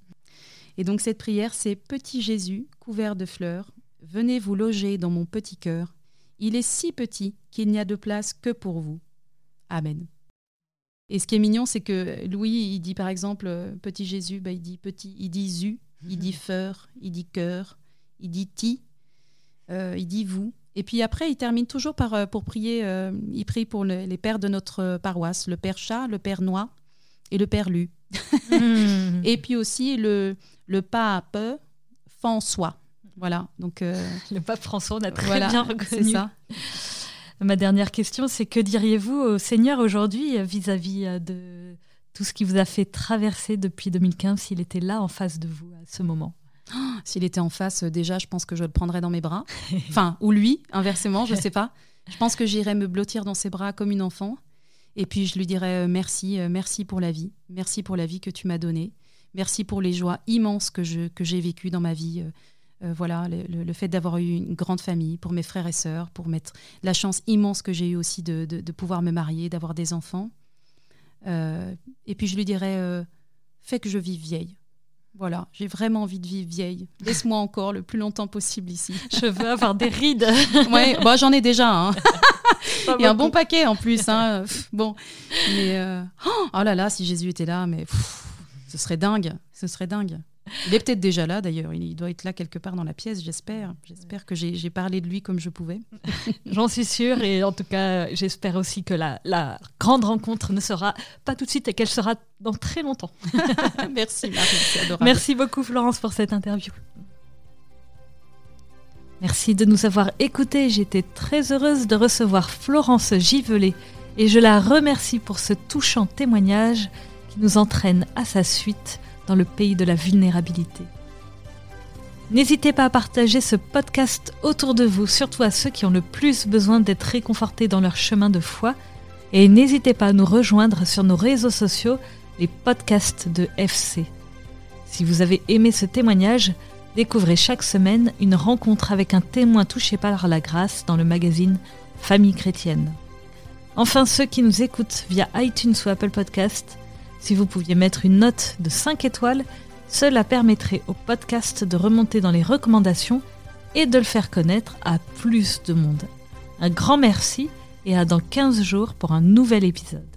Et donc cette prière, c'est Petit Jésus, couvert de fleurs, venez vous loger dans mon petit cœur. Il est si petit qu'il n'y a de place que pour vous. Amen. Et ce qui est mignon, c'est que Louis, il dit par exemple, euh, petit Jésus, bah, il dit petit, il dit zu, il dit feur, il dit cœur, il dit ti, euh, il dit vous. Et puis après, il termine toujours par, euh, pour prier, il prie pour les pères de notre paroisse, le père Chat, le père Noix et le père Lu. Hmm. Et puis aussi le, le pape François. Voilà. Donc, euh, le pape François, on a très bien reconnu. ça. Ma dernière question, c'est que diriez-vous au Seigneur aujourd'hui vis-à-vis euh, de tout ce qui vous a fait traverser depuis 2015 s'il était là en face de vous à ce moment? S'il était en face, euh, déjà, je pense que je le prendrais dans mes bras. Enfin, ou lui, inversement, je ne sais pas. Je pense que j'irais me blottir dans ses bras comme une enfant. Et puis je lui dirais merci, merci pour la vie, merci pour la vie que tu m'as donnée. Merci pour les joies immenses que, je, que j'ai vécues dans ma vie. Euh, euh, voilà, le, fait d'avoir eu une grande famille, pour mes frères et sœurs, pour mettre la chance immense que j'ai eue aussi de, de, pouvoir me marier, d'avoir des enfants. Euh, et puis je lui dirais, fais que je vive vieille. Voilà, j'ai vraiment envie de vivre vieille. Laisse-moi encore le plus longtemps possible ici. Je veux avoir des rides. ouais, bah, j'en ai déjà. Hein. Il y a un bon paquet en plus. Hein. Bon, mais oh là là, si Jésus était là, mais ce serait dingue. Ce serait dingue. Il est peut-être déjà là d'ailleurs. Il doit être là quelque part dans la pièce, j'espère. J'espère que j'ai parlé de lui comme je pouvais. J'en suis sûre. Et en tout cas, j'espère aussi que la, la, grande rencontre ne sera pas tout de suite et qu'elle sera dans très longtemps. Merci Marie. Merci beaucoup Florence pour cette interview. Merci de nous avoir écoutés. J'étais très heureuse de recevoir Florence Givelet et je la remercie pour ce touchant témoignage nous entraîne à sa suite dans le pays de la vulnérabilité. N'hésitez pas à partager ce podcast autour de vous, surtout à ceux qui ont le plus besoin d'être réconfortés dans leur chemin de foi. Et n'hésitez pas à nous rejoindre sur nos réseaux sociaux, les podcasts de FC. Si vous avez aimé ce témoignage, découvrez chaque semaine une rencontre avec un témoin touché par la grâce dans le magazine Famille chrétienne. Enfin, ceux qui nous écoutent via iTunes ou Apple Podcast, si vous pouviez mettre une note de 5 étoiles, cela permettrait au podcast de remonter dans les recommandations et de le faire connaître à plus de monde. Un grand merci et à dans 15 jours pour un nouvel épisode.